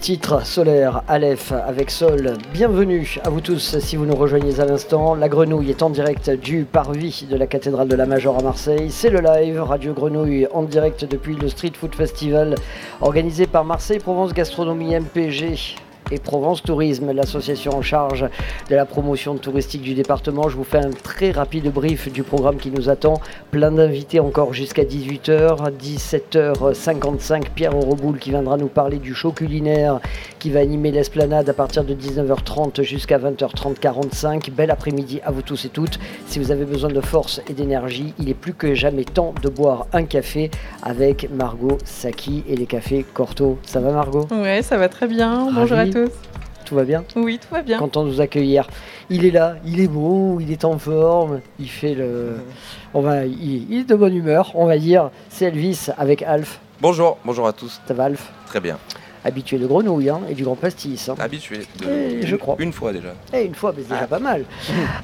Titre, Solaire, Aleph, avec Sol. Bienvenue à vous tous si vous nous rejoignez à l'instant. La Grenouille est en direct du parvis de la cathédrale de la Major à Marseille. C'est le live Radio Grenouille en direct depuis le Street Food Festival organisé par Marseille Provence Gastronomie MPG et Provence Tourisme, l'association en charge de la promotion touristique du département. Je vous fais un très rapide brief du programme qui nous attend. Plein d'invités encore jusqu'à 18h, 17h55. Pierre Reboul qui viendra nous parler du show culinaire qui va animer l'esplanade à partir de 19h30 jusqu'à 20h30 45. Bel après-midi à vous tous et toutes. Si vous avez besoin de force et d'énergie, il est plus que jamais temps de boire un café avec Margot Saki et les cafés Corto. Ça va Margot? Ouais, ça va très bien. Bonjour à tous. Tout va bien Oui, tout va bien. Content de vous accueillir. Il est là, il est beau, il est en forme, il fait le. On va, il, est de bonne humeur, on va dire. C'est Elvis avec Alf. Bonjour, bonjour à tous. Ça va Alf? Très bien habitué de grenouille hein, et du grand pastis. Hein. Habitué, de, je crois. Une fois déjà. Et eh, une fois, mais c'est déjà ah. pas mal.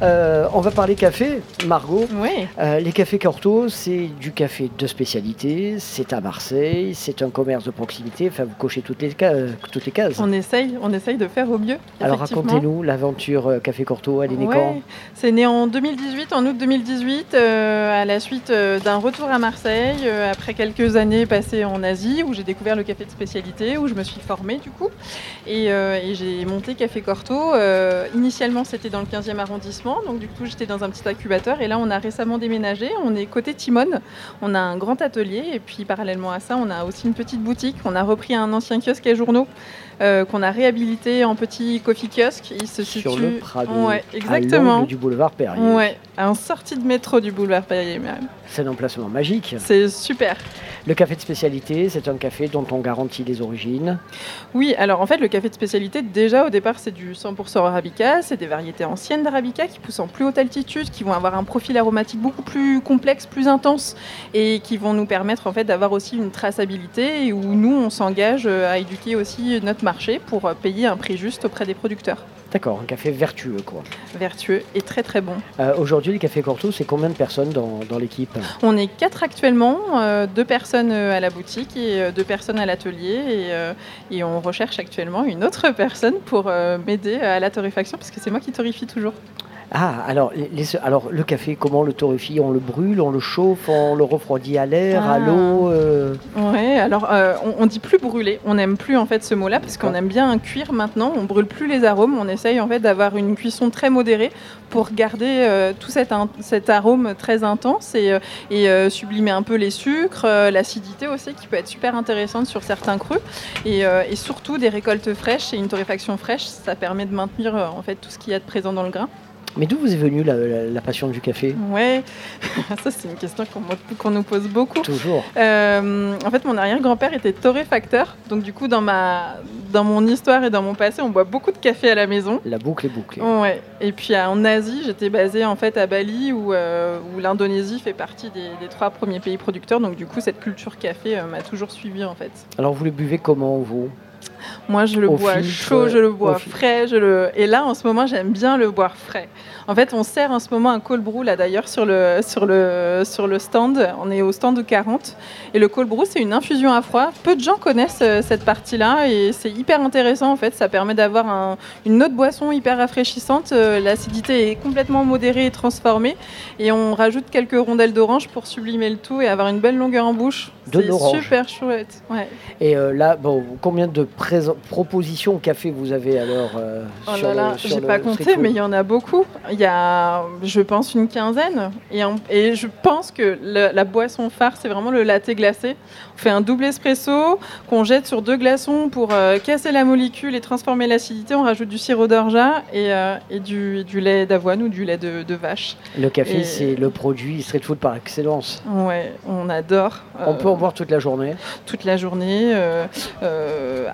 Euh, on va parler café, Margot. Oui. Euh, les cafés Corto, c'est du café de spécialité, c'est à Marseille, c'est un commerce de proximité, enfin vous cochez toutes les, cases, toutes les cases. On essaye, on essaye de faire au mieux. Alors racontez-nous l'aventure euh, Café Corto, elle est née quand C'est né en 2018, en août 2018, à la suite d'un retour à Marseille, après quelques années passées en Asie, où j'ai découvert le café de spécialité, où je me suis formée du coup. Euh, et, j'ai monté Café Corto. Euh, initialement, c'était dans le 15e arrondissement. Donc du coup, j'étais dans un petit incubateur. Et là, on a récemment déménagé. On est côté Timone. On a un grand atelier. Et puis parallèlement à ça, on a aussi une petite boutique. On a repris un ancien kiosque à journaux. Euh, qu'on a réhabilité en petit coffee kiosque. Il se Sur situe le Prado, ouais, exactement. du boulevard Perrier. Ouais, en sortie de métro du boulevard Perrier même. C'est un emplacement magique. C'est super. Le café de spécialité, c'est un café dont on garantit les origines. Oui, alors en fait, le café de spécialité, déjà au départ, c'est du 100% arabica. C'est des variétés anciennes d'arabica qui poussent en plus haute altitude, qui vont avoir un profil aromatique beaucoup plus complexe, plus intense, et qui vont nous permettre en fait d'avoir aussi une traçabilité où nous, on s'engage à éduquer aussi notre marché pour payer un prix juste auprès des producteurs. D'accord, un café vertueux quoi. Vertueux et très très bon. Euh, aujourd'hui, le Café Corto, c'est combien de personnes dans, l'équipe? On est quatre actuellement, euh, deux personnes euh, à la boutique et deux personnes à l'atelier et, et, on recherche actuellement une autre personne pour m'aider à la torréfaction parce que c'est moi qui torréfie toujours. Ah, alors, les, alors le café, comment on le torréfie? On le brûle, on le chauffe, on le refroidit à l'air, à ah. l'eau euh... Oui, alors euh, on, dit plus brûler, on n'aime plus en fait ce mot-là parce qu'on aime bien cuire maintenant, on brûle plus les arômes, on essaye en fait d'avoir une cuisson très modérée pour garder euh, tout cet, cet, arôme très intense et, euh, et sublimer un peu les sucres, l'acidité aussi qui peut être super intéressante sur certains crus. Et, et surtout des récoltes fraîches et une torréfaction fraîche, ça permet de maintenir en fait tout ce qu'il y a de présent dans le grain. Mais d'où vous est venue la, passion du café? Ouais, ça c'est une question qu'on nous pose beaucoup. Toujours. Euh, en fait, mon arrière-grand-père était torréfacteur, donc du coup dans ma dans mon histoire et dans mon passé, on boit beaucoup de café à la maison. La boucle est bouclée. Ouais. Et puis en Asie, j'étais basée en fait à Bali, où, euh, où l'Indonésie fait partie des, trois premiers pays producteurs. Donc du coup, cette culture café euh, m'a toujours suivi en fait. Alors vous le buvez comment vous? Moi, je le bois chaud, je le bois frais. Je le... Et là, en ce moment, j'aime bien le boire frais. En fait, on sert en ce moment un cold brew, là d'ailleurs, sur le, sur, le, sur le stand. On est au stand de 40. Et le cold brew, c'est une infusion à froid. Peu de gens connaissent euh, cette partie-là et c'est hyper intéressant. En fait, ça permet d'avoir une autre boisson hyper rafraîchissante. Euh, l'acidité est complètement modérée et transformée. Et on rajoute quelques rondelles d'orange pour sublimer le tout et avoir une belle longueur en bouche. De C'est super chouette. Ouais. Et euh, là, bon, combien de propositions café vous avez alors euh, oh là là, j'ai pas compté, mais il y en a beaucoup. Il y a, je pense, une quinzaine. Et, et je pense que la boisson phare, c'est vraiment le latte glacé. On fait un double espresso qu'on jette sur deux glaçons pour euh, casser la molécule et transformer l'acidité. On rajoute du sirop d'orgeat et, euh, et du, du, lait d'avoine ou du lait de, de vache. Le café, c'est le produit street food par excellence. Ouais, on adore. On peut en boire toute la journée. Toute la journée.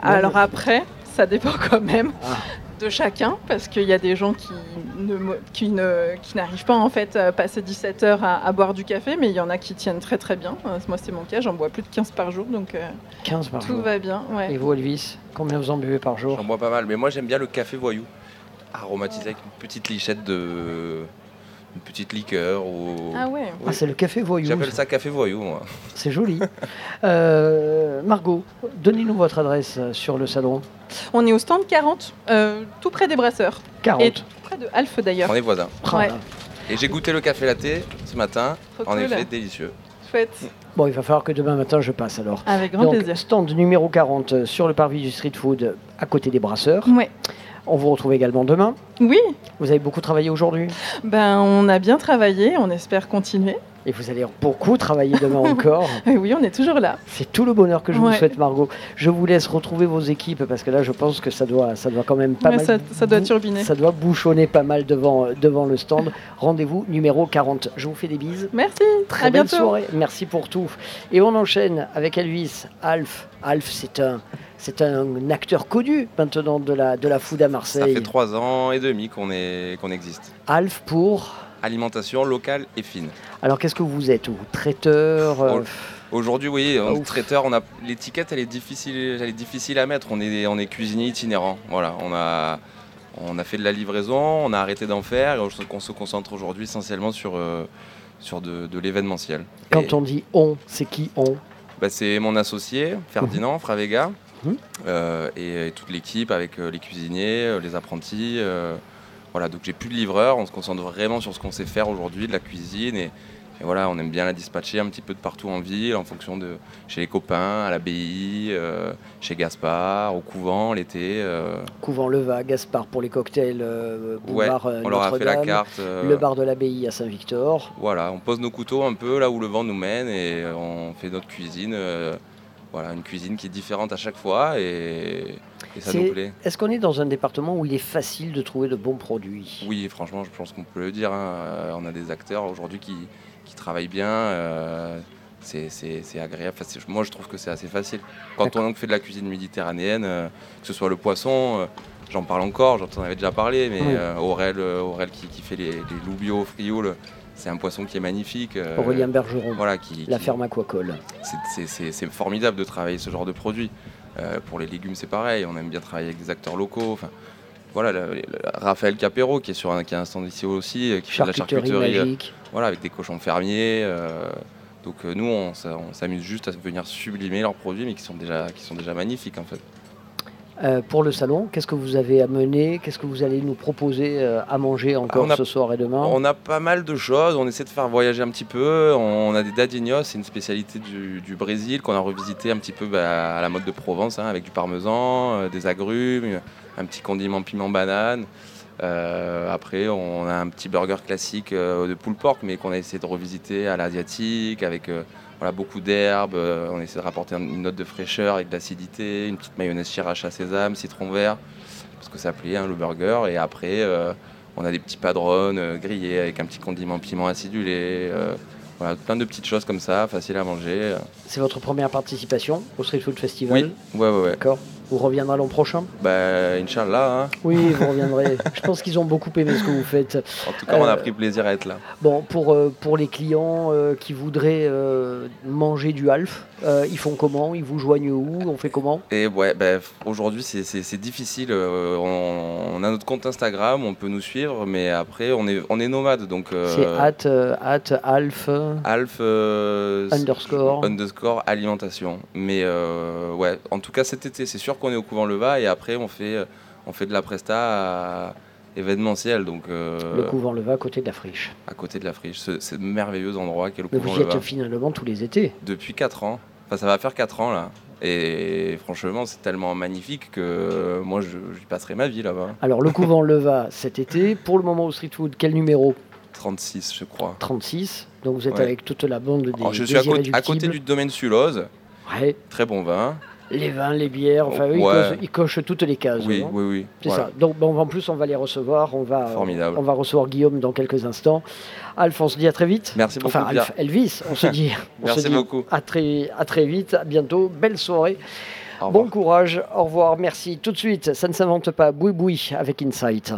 alors après, ça dépend quand même ah. de chacun, parce qu'il y a des gens qui, ne, qui, ne, qui n'arrivent pas en fait à passer 17 heures à, boire du café, mais il y en a qui tiennent très très bien. Euh, moi c'est mon cas, j'en bois plus de 15 par jour, donc 15 euh, par tout va bien. Et vous Elvis, combien vous en buvez par jour? J'en bois pas mal, mais moi j'aime bien le café voyou, aromatisé avec une petite lichette de petite liqueur. Ou... Ah ouais ah, C'est le café voyou. J'appelle ça café voyou, moi. C'est joli. euh, Margot, donnez-nous votre adresse sur le salon. On est au stand 40, euh, tout près des brasseurs. 40 Et tout près de Alf d'ailleurs. On est voisins. Ouais. Et j'ai goûté le café latte ce matin. en effet, délicieux. Chouette. Bon, il va falloir que demain matin je passe alors. Avec grand plaisir. Stand numéro 40 euh, sur le parvis du street food à côté des brasseurs. Ouais. On vous retrouve également demain. Oui. Vous avez beaucoup travaillé aujourd'hui? Ben, on a bien travaillé, on espère continuer. Et vous allez beaucoup travailler demain encore. oui, on est toujours là. C'est tout le bonheur que je vous souhaite, Margot. Je vous laisse retrouver vos équipes parce que là, je pense que ça doit, ça doit quand même pas mal. Ça, doit turbiner. Ça doit bouchonner pas mal devant, devant le stand. Rendez-vous numéro 40. Je vous fais des bises. Merci. Très à belle bientôt. soirée. Merci pour tout. Et on enchaîne avec Elvis, Alf. Alf, c'est un, c'est un acteur connu maintenant de la, de la food à Marseille. Ça fait trois ans et demi qu'on, est, qu'on existe. Alf pour alimentation locale et fine. Alors qu'est-ce que vous êtes Traiteur euh, Aujourd'hui, oui, traiteur, on a l'étiquette, elle est difficile, elle est difficile à mettre. On est, on est cuisinier itinérant. Voilà, on a, on a fait de la livraison, on a arrêté d'en faire, et on se concentre aujourd'hui essentiellement sur, euh, sur de, l'événementiel. Quand on dit on, c'est qui on? Bah, C'est mon associé, Ferdinand Fravega, mhm. euh, et, toute l'équipe avec les cuisiniers, les apprentis. Voilà, donc j'ai plus de livreur, on se concentre vraiment sur ce qu'on sait faire aujourd'hui, de la cuisine. Et, voilà, on aime bien la dispatcher un petit peu de partout en ville, en fonction de chez les copains, à l'abbaye, euh, chez Gaspard, au couvent l'été. Euh. Couvent Leva, Gaspard pour les cocktails, euh, ouais, on leur a fait la carte. le bar de l'abbaye à Saint-Victor. Voilà, on pose nos couteaux un peu là où le vent nous mène et on fait notre cuisine. voilà, une cuisine qui est différente à chaque fois et est-ce qu'on est dans un département où il est facile de trouver de bons produits? Oui, franchement, je pense qu'on peut le dire. Hein. Euh, on a des acteurs aujourd'hui qui, travaillent bien. Euh, c'est agréable. moi, je trouve que c'est assez facile. Quand on fait de la cuisine méditerranéenne, euh, que ce soit le poisson, j'en parle encore, j'en avais déjà parlé, mais Aurel, Aurel qui, fait les, les frioul, c'est un poisson qui est magnifique. Aurélien Bergeron, voilà, qui, la ferme aquacole. C'est formidable de travailler ce genre de produit. Euh, pour les légumes, c'est pareil. On aime bien travailler avec des acteurs locaux. Enfin, voilà, Raphaël Capero qui est sur un, qui a un stand ici aussi, euh, qui fait de la charcuterie, euh, voilà, avec des cochons fermiers. donc nous, on, s'amuse juste à venir sublimer leurs produits, mais qui sont déjà, qui sont déjà magnifiques en fait. Euh, pour le salon, qu'est-ce que vous avez amené? Qu'est-ce que vous allez nous proposer euh, à manger encore ce soir et demain? On a pas mal de choses. On essaie de faire voyager un petit peu. On a des dadinhos, c'est une spécialité du, Brésil qu'on a revisité un petit peu bah, à la mode de Provence, hein, avec du parmesan, euh, des agrumes, un petit condiment piment banane. Après, on a un petit burger classique de pulled pork, mais qu'on a essayé de revisiter à l'asiatique, avec beaucoup d'herbes, euh, on essaie de rapporter une note de fraîcheur avec de l'acidité, une petite mayonnaise chiracha sésame, citron vert, parce que ça plaît, hein, le burger. Et après, euh, on a des petits padrones euh, grillés avec un petit condiment piment acidulé. Voilà, plein de petites choses comme ça, faciles à manger. C'est votre première participation au Street Food Festival? Oui, ouais, ouais, D'accord. Vous reviendrez l'an prochain? Bah, Inch'Allah. Hein. Oui, vous reviendrez. Je pense qu'ils ont beaucoup aimé ce que vous faites. En tout cas, on a pris plaisir à être là. Bon, pour, pour les clients qui voudraient manger du half, euh, ils font comment? Ils vous joignent où? On fait comment? Et ouais, bah, aujourd'hui c'est difficile. Euh, on, a notre compte Instagram, on peut nous suivre, mais après on est, on est nomade. donc. Euh, c'est at, alf. Alf underscore. underscore alimentation. Mais ouais, en tout cas cet été, c'est sûr qu'on est au couvent Leva et après on fait, on fait de la presta événementiel. Donc, le couvent Leva à côté de la friche. À côté de la friche, ce, merveilleux endroit qu'est le Mais couvent vous y êtes finalement tous les étés Depuis 4 ans ça va faire 4 ans là. Et franchement, c'est tellement magnifique que moi, je, j'y passerai ma vie là-bas. Alors, le couvent Leva cet été. Pour le moment au Street Food, quel numéro? 36, je crois. 36. Donc, vous êtes avec toute la bande des. je suis à, côté du domaine Sulose. Ouais. Très bon vin les vins, les bières, enfin, ils, cochent, toutes les cases. Oui, oui, oui. C'est ça. Donc, bon, en plus, on va les recevoir. On va, Formidable. On va recevoir Guillaume dans quelques instants. Alphonse, on se dit à très vite. Merci beaucoup. Enfin, Elvis, on se dit. Merci beaucoup. À très, à très vite, à bientôt. Belle soirée. Bon courage. Au revoir. Merci. Tout de suite, ça ne s'invente pas. Boui boui avec Insight.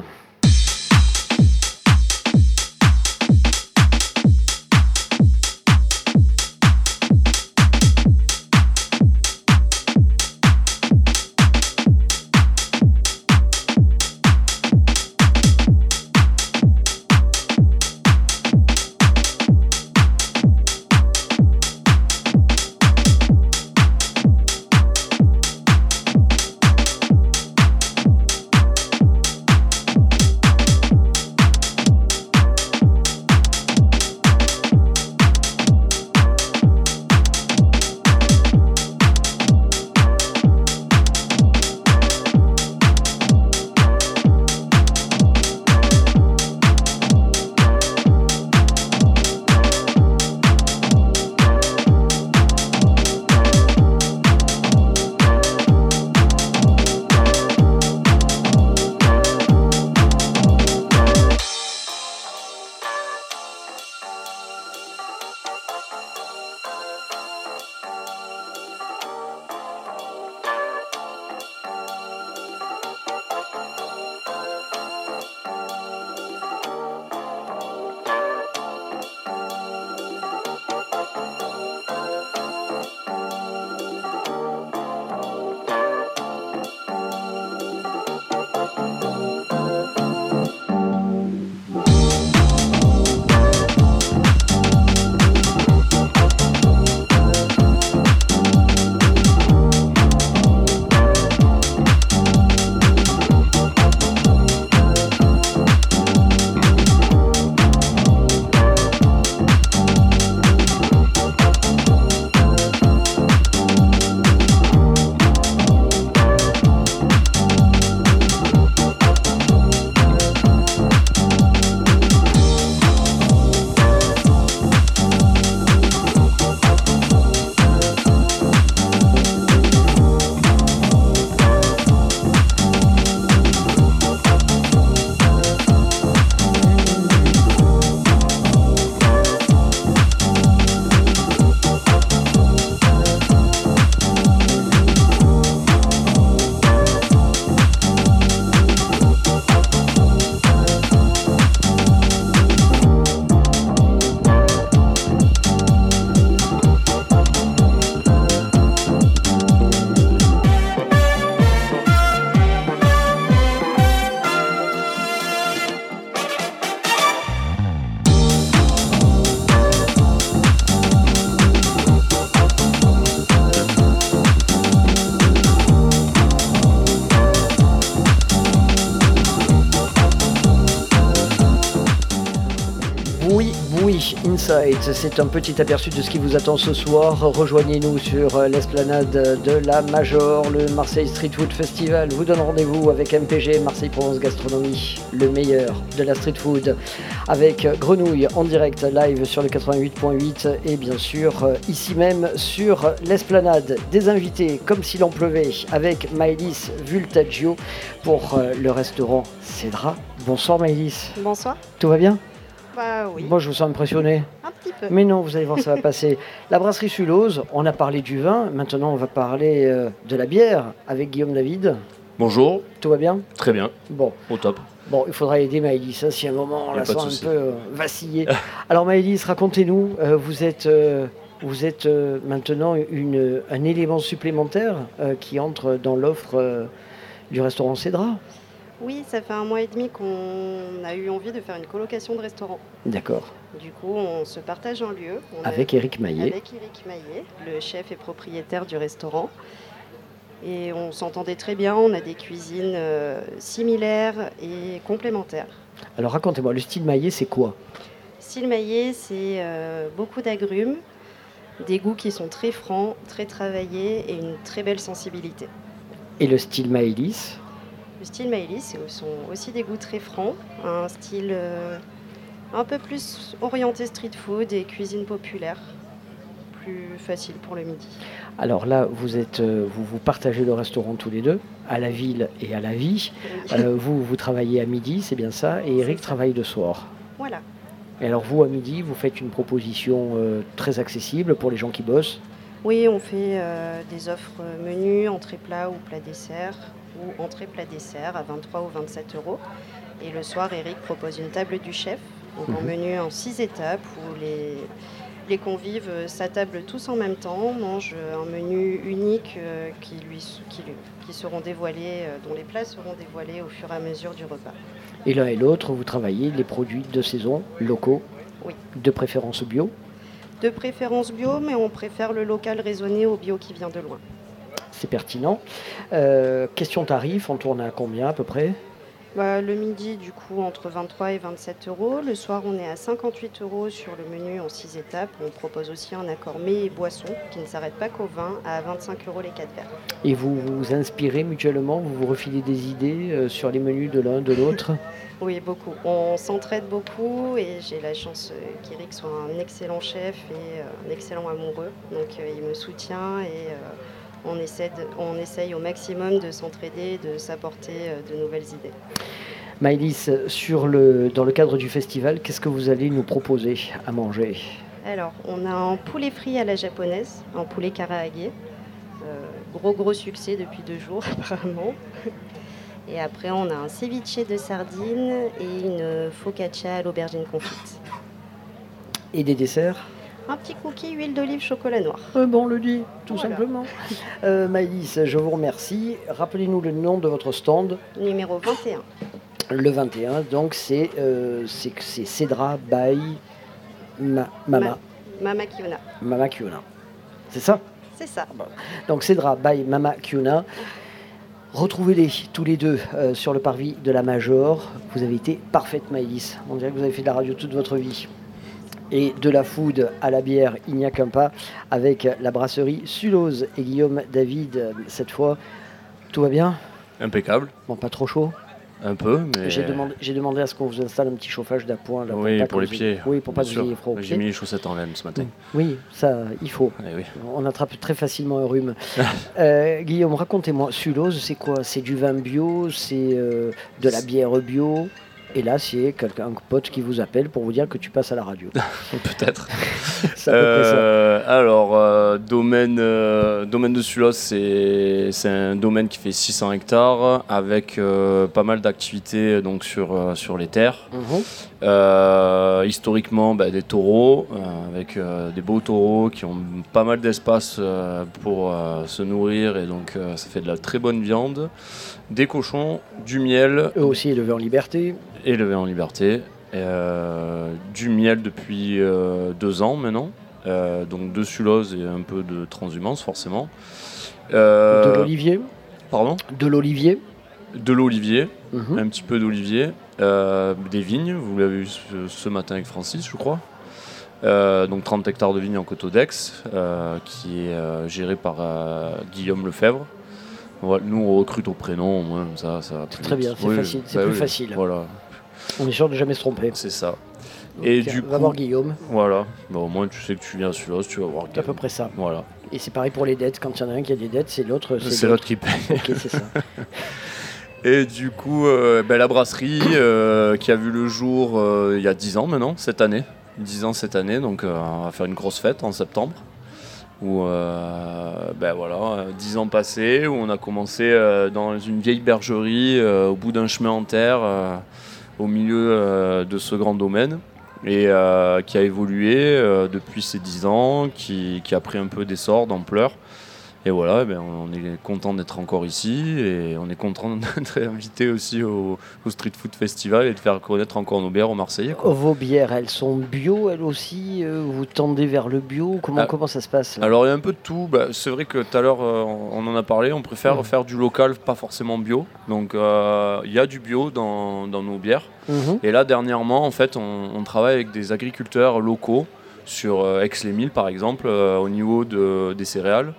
C'est un petit aperçu de ce qui vous attend ce soir. Rejoignez-nous sur euh, l'esplanade de la Major, le Marseille Street Food Festival vous donne rendez-vous avec MPG, Marseille Provence Gastronomie, le meilleur de la street food, avec Grenouille en direct live sur le 88.8 et bien sûr euh, ici même sur l'esplanade des invités, comme s'il en pleuvait, avec Maëlys Vultaggio pour euh, le restaurant Cédra. Bonsoir Maëlys. Bonsoir. Tout va bien? Je vous sens impressionné. Un petit peu. Mais non, vous allez voir, ça va passer. La brasserie Sulose, on a parlé du vin. Maintenant, on va parler euh, de la bière avec Guillaume David. Bonjour. Tout va bien? Très bien. Bon. Au top. Bon, il faudra aider Maëlys hein, si à un moment on la sent un peu euh, vaciller. Alors Maëlys, racontez-nous, euh, vous êtes, vous êtes maintenant une, un élément supplémentaire qui entre dans l'offre du restaurant Cédra? Oui, ça fait un mois et demi qu'on a eu envie de faire une colocation de restaurant. D'accord. Du coup, on se partage un lieu. avec Eric Maillet. Avec Eric Maillet, le chef et propriétaire du restaurant. Et on s'entendait très bien, on a des cuisines euh, similaires et complémentaires. Alors racontez-moi, le style Maillet, c'est quoi? Style Maillet, c'est euh, beaucoup d'agrumes, des goûts qui sont très francs, très travaillés et une très belle sensibilité. Et le style Maëlys? Le style Maëlys sont aussi des goûts très francs, un style euh, un peu plus orienté street food et cuisine populaire, plus facile pour le midi. Alors là, vous êtes, euh, vous, vous partagez le restaurant tous les deux, à la ville et à la vie. Euh, vous, vous travaillez à midi, c'est bien ça, et Eric travaille le soir. Voilà. Et alors vous, à midi, vous faites une proposition très accessible pour les gens qui bossent? Oui, on fait des offres menus, entrée plat ou plat dessert ou entrée plat dessert à 23 ou 27 euros. Et le soir, Eric propose une table du chef, donc un mhm. menu en six étapes où les, les convives s'attablent tous en même temps, mangent un menu unique euh, qui, lui, qui, qui seront dévoilés, euh, dont les plats seront dévoilés au fur et à mesure du repas. Et l'un et l'autre, vous travaillez les produits de saison locaux, oui. de préférence bio? De préférence bio, mais on préfère le local raisonné au bio qui vient de loin c'est pertinent. Euh, question tarif, on tourne à combien à peu près? Bah, Le midi, du coup, entre 23 et 27 euros. Le soir, on est à 58 euros sur le menu en 6 étapes. On propose aussi un accord mets et boisson qui ne s'arrête pas qu'au vin à 25 euros les 4 verres. Et vous vous inspirez mutuellement Vous vous refilez des idées euh, sur les menus de l'un, de l'autre? Oui, beaucoup. On s'entraide beaucoup et j'ai la chance euh, qu'Eric soit un excellent chef et un excellent amoureux. Donc il me soutient et on, essaie on essaye au maximum de s'entraider, de s'apporter euh, de nouvelles idées. Sur le, dans le cadre du festival, qu'est-ce que vous allez nous proposer à manger? Alors, on a un poulet frit à la japonaise, un poulet karaage. Euh, gros gros succès depuis deux jours apparemment. Et après, on a un ceviche de sardines et une focaccia à l'aubergine confite. Et des desserts? Un petit cookie huile d'olive chocolat noir. Euh, bon, le dit, tout simplement. Euh, Maïs, je vous remercie. Rappelez-nous le nom de votre stand. Numéro 21. Le 21, donc c'est euh, Cédra by Mama. Mama Kiona. Mama Kiona. C'est ça? C'est ça. Donc Cédra by Mama Kiona. Retrouvez-les tous les deux euh, sur le parvis de la Major. Vous avez été parfaite, Maïs. On dirait que vous avez fait de la radio toute votre vie et de la food à la bière, il n'y a qu'un pas, avec la brasserie Sulose et Guillaume David cette fois. Tout va bien? Impeccable. Bon, pas trop chaud? Un peu, mais. J'ai demandé, demandé, à ce qu'on vous installe un petit chauffage d'appoint. oui, pour, les pieds. Oui, pour pas vous ayez froid. J'ai mis les chaussettes en laine ce matin. Oui, ça, il faut. Eh On attrape très facilement un rhume. Euh, Guillaume, racontez-moi, Sulose, c'est quoi? C'est du vin bio C'est euh, de la bière bio? Et là, c'est quelqu'un, un pote qui vous appelle pour vous dire que tu passes à la radio. Peut-être. euh, alors, euh, domaine, euh, domaine de Sulos, c'est, un domaine qui fait 600 hectares avec pas mal d'activités donc, sur, sur les terres. Mhm. historiquement, bah, des taureaux, avec des beaux taureaux qui ont pas mal d'espace pour se nourrir et donc ça fait de la très bonne viande. Des cochons, du miel. Eux aussi élevés en liberté élevé en liberté. Euh, du miel depuis euh, deux ans maintenant. Euh, donc de sulose et un peu de transhumance forcément. de l'olivier Pardon? De l'olivier De l'olivier, mhm. un petit peu d'olivier. des vignes, vous l'avez vu ce, matin avec Francis, je crois. donc 30 hectares de vignes en Coteau d'Aix, qui est géré par Guillaume Lefebvre. Nous, on recrute au prénom, au moins, ça, ça Très bien, c'est facile, c'est bah plus facile. Voilà. On est sûr de jamais se tromper. C'est ça. et du on va voir Guillaume. Voilà. Bah, au moins, tu sais que tu viens sur tu vas voir. C'est à peu près ça. Voilà. Et c'est pareil pour les dettes. Quand il y en a un qui a des dettes, c'est l'autre. C'est l'autre qui paye. ok, c'est ça. Et du coup, euh, ben, la brasserie euh, qui a vu le jour euh, il y a 10 ans maintenant, cette année. 10 ans cette année, donc on va faire une grosse fête en septembre. Où, ben voilà, 10 ans passés, où on a commencé dans une vieille bergerie au bout d'un chemin en terre, au milieu de ce grand domaine et qui a évolué depuis ces 10 ans, qui, a pris un peu d'essor, d'ampleur. Et voilà, eh ben, on est content d'être encore ici et on est content d'être invité aussi au, Street Food Festival et de faire connaître encore nos bières aux Marseillais. Vos bières, elles sont bio, elles aussi euh, Vous tendez vers le bio comment, ah. comment ça se passe Alors il y a un peu de tout. Bah, c'est vrai que tout à l'heure, euh, on en a parlé, on préfère faire du local, pas forcément bio. Donc euh, il y a du bio dans, nos bières. Mhm. Et là, dernièrement, en fait, on, travaille avec des agriculteurs locaux sur Aix-les-Milles, par exemple, au niveau de, des céréales.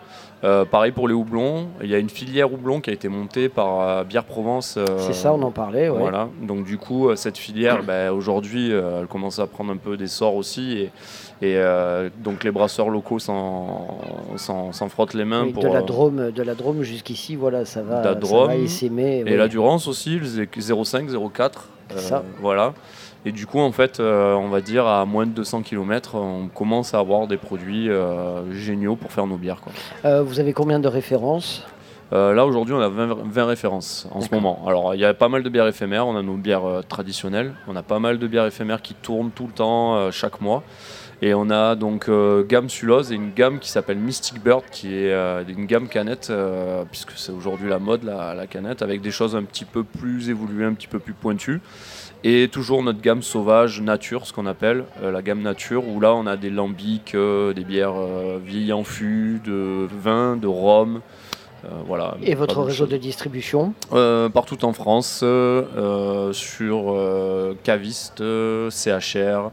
Euh, pareil pour les houblons, il y a une filière houblon qui a été montée par euh, Bière Provence. Euh, c'est ça, on en parlait. Voilà, donc du coup, cette filière, bah, aujourd'hui, elle commence à prendre un peu d'essor aussi. Et, donc les brasseurs locaux s'en frottent les mains. pour, de la Drôme, de la Drôme jusqu'ici, voilà, ça va, ça va Et la Durance aussi, 0,5, 0,4. ça. Voilà. Et du coup, en fait, euh, on va dire à moins de 200 km, on commence à avoir des produits euh, géniaux pour faire nos bières. Euh, vous avez combien de références? Là, aujourd'hui, on a 20, références en ce moment. Alors, il y a pas mal de bières éphémères. On a nos bières traditionnelles. On a pas mal de bières éphémères qui tournent tout le temps, chaque mois. Et on a donc gamme Sulose et une gamme qui s'appelle Mystic Bird, qui est une gamme canette, puisque c'est aujourd'hui la mode, la, la, canette, avec des choses un petit peu plus évoluées, un petit peu plus pointues. Et toujours notre gamme sauvage nature, ce qu'on appelle euh, la gamme nature, où là on a des lambics, euh, des bières euh, vieilles en fût, de vin, de rhum. voilà, Et votre réseau de distribution? Partout en France, sur caviste, CHR,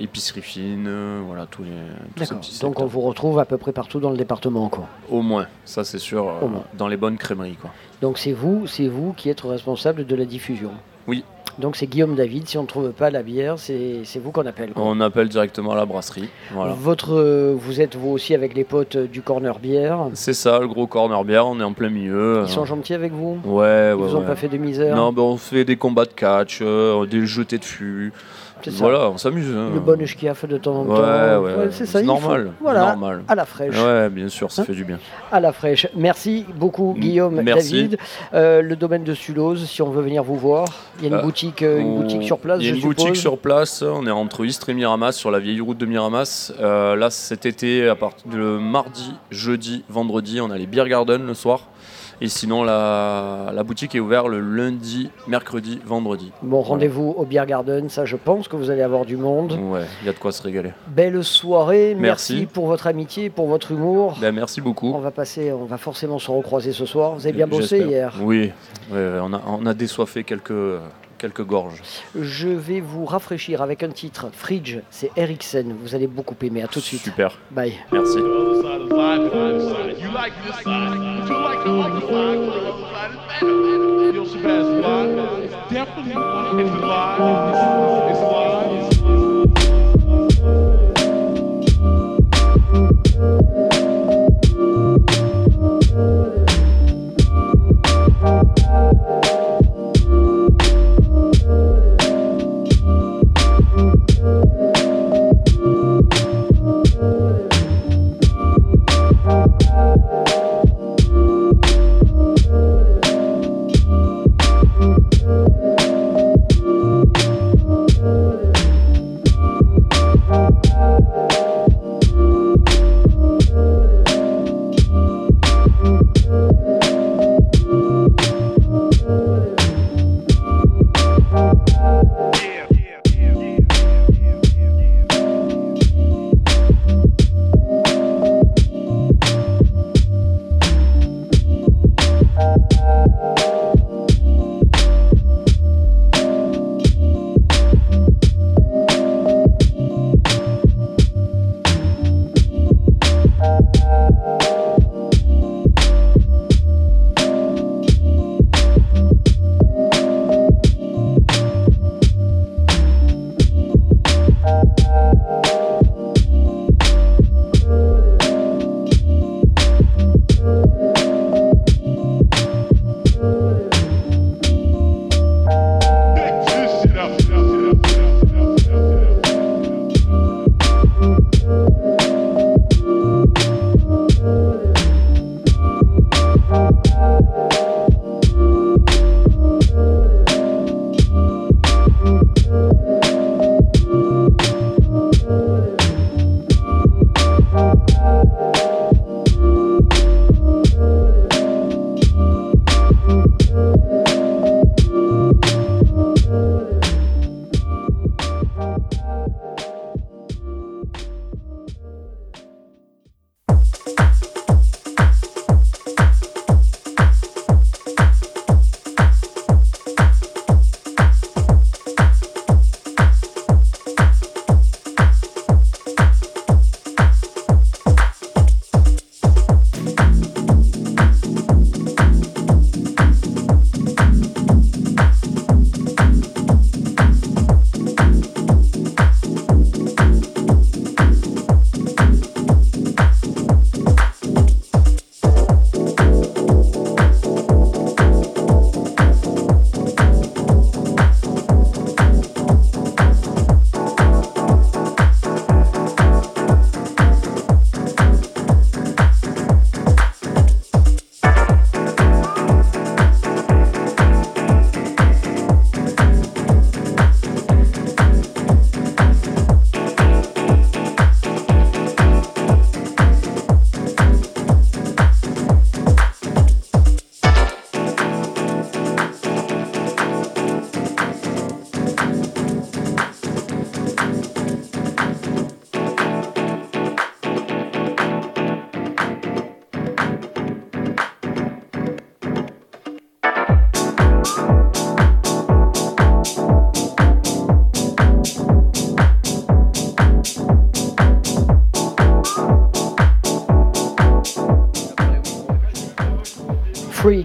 épicerie fine, voilà tous les. Tous Donc on vous retrouve à peu près partout dans le département, quoi. Au moins, ça c'est sûr, dans les bonnes crèmeries, quoi. Donc c'est vous, c'est vous qui êtes responsable de la diffusion? Oui. Donc c'est Guillaume David, si on ne trouve pas la bière, c'est vous qu'on appelle. On appelle directement à la brasserie. Votre, euh, vous êtes vous aussi avec les potes du corner bière C'est ça, le gros corner bière, on est en plein milieu. Ils sont gentils avec vous? Ouais, Ils vous ont pas fait de misère? Non, ben, on fait des combats de catch, euh, des jetés de fût. Voilà, on s'amuse. Hein. Le bon fait de temps en temps. Ouais, ouais, c'est ça. normal. Voilà, normal. à la fraîche. Ouais, bien sûr, ça hein fait du bien. À la fraîche. Merci beaucoup, Guillaume, David. Euh, le domaine de Sulose, si on veut venir vous voir, il y a une, euh, boutique, euh, une boutique sur place. Il y a une boutique sur place. On est entre Istres et Miramas, sur la vieille route de Miramas. là, cet été, à partir de mardi, jeudi, vendredi, on a les Beer Garden le soir. Et sinon, la, la, boutique est ouverte le lundi, mercredi, vendredi. Bon, rendez-vous au Beer Garden, ça je pense que vous allez avoir du monde. Ouais, il y a de quoi se régaler. Belle soirée, merci, pour votre amitié, pour votre humour. Ben, merci beaucoup. On va passer, on va forcément se recroiser ce soir. Vous avez bien bossé hier Oui, on, a, on a désoiffé quelques quelques gorges. Je vais vous rafraîchir avec un titre, Fridge, c'est Eriksen. Vous allez beaucoup aimer. À tout de suite. Super. Bye. Merci.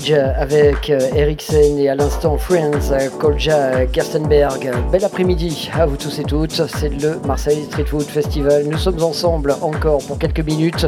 Fridge avec euh, Eriksen et à l'instant Friends, Kolja, Gerstenberg. Bel après-midi à vous tous et toutes. C'est le Marseille Street Food Festival. Nous sommes ensemble encore pour quelques minutes.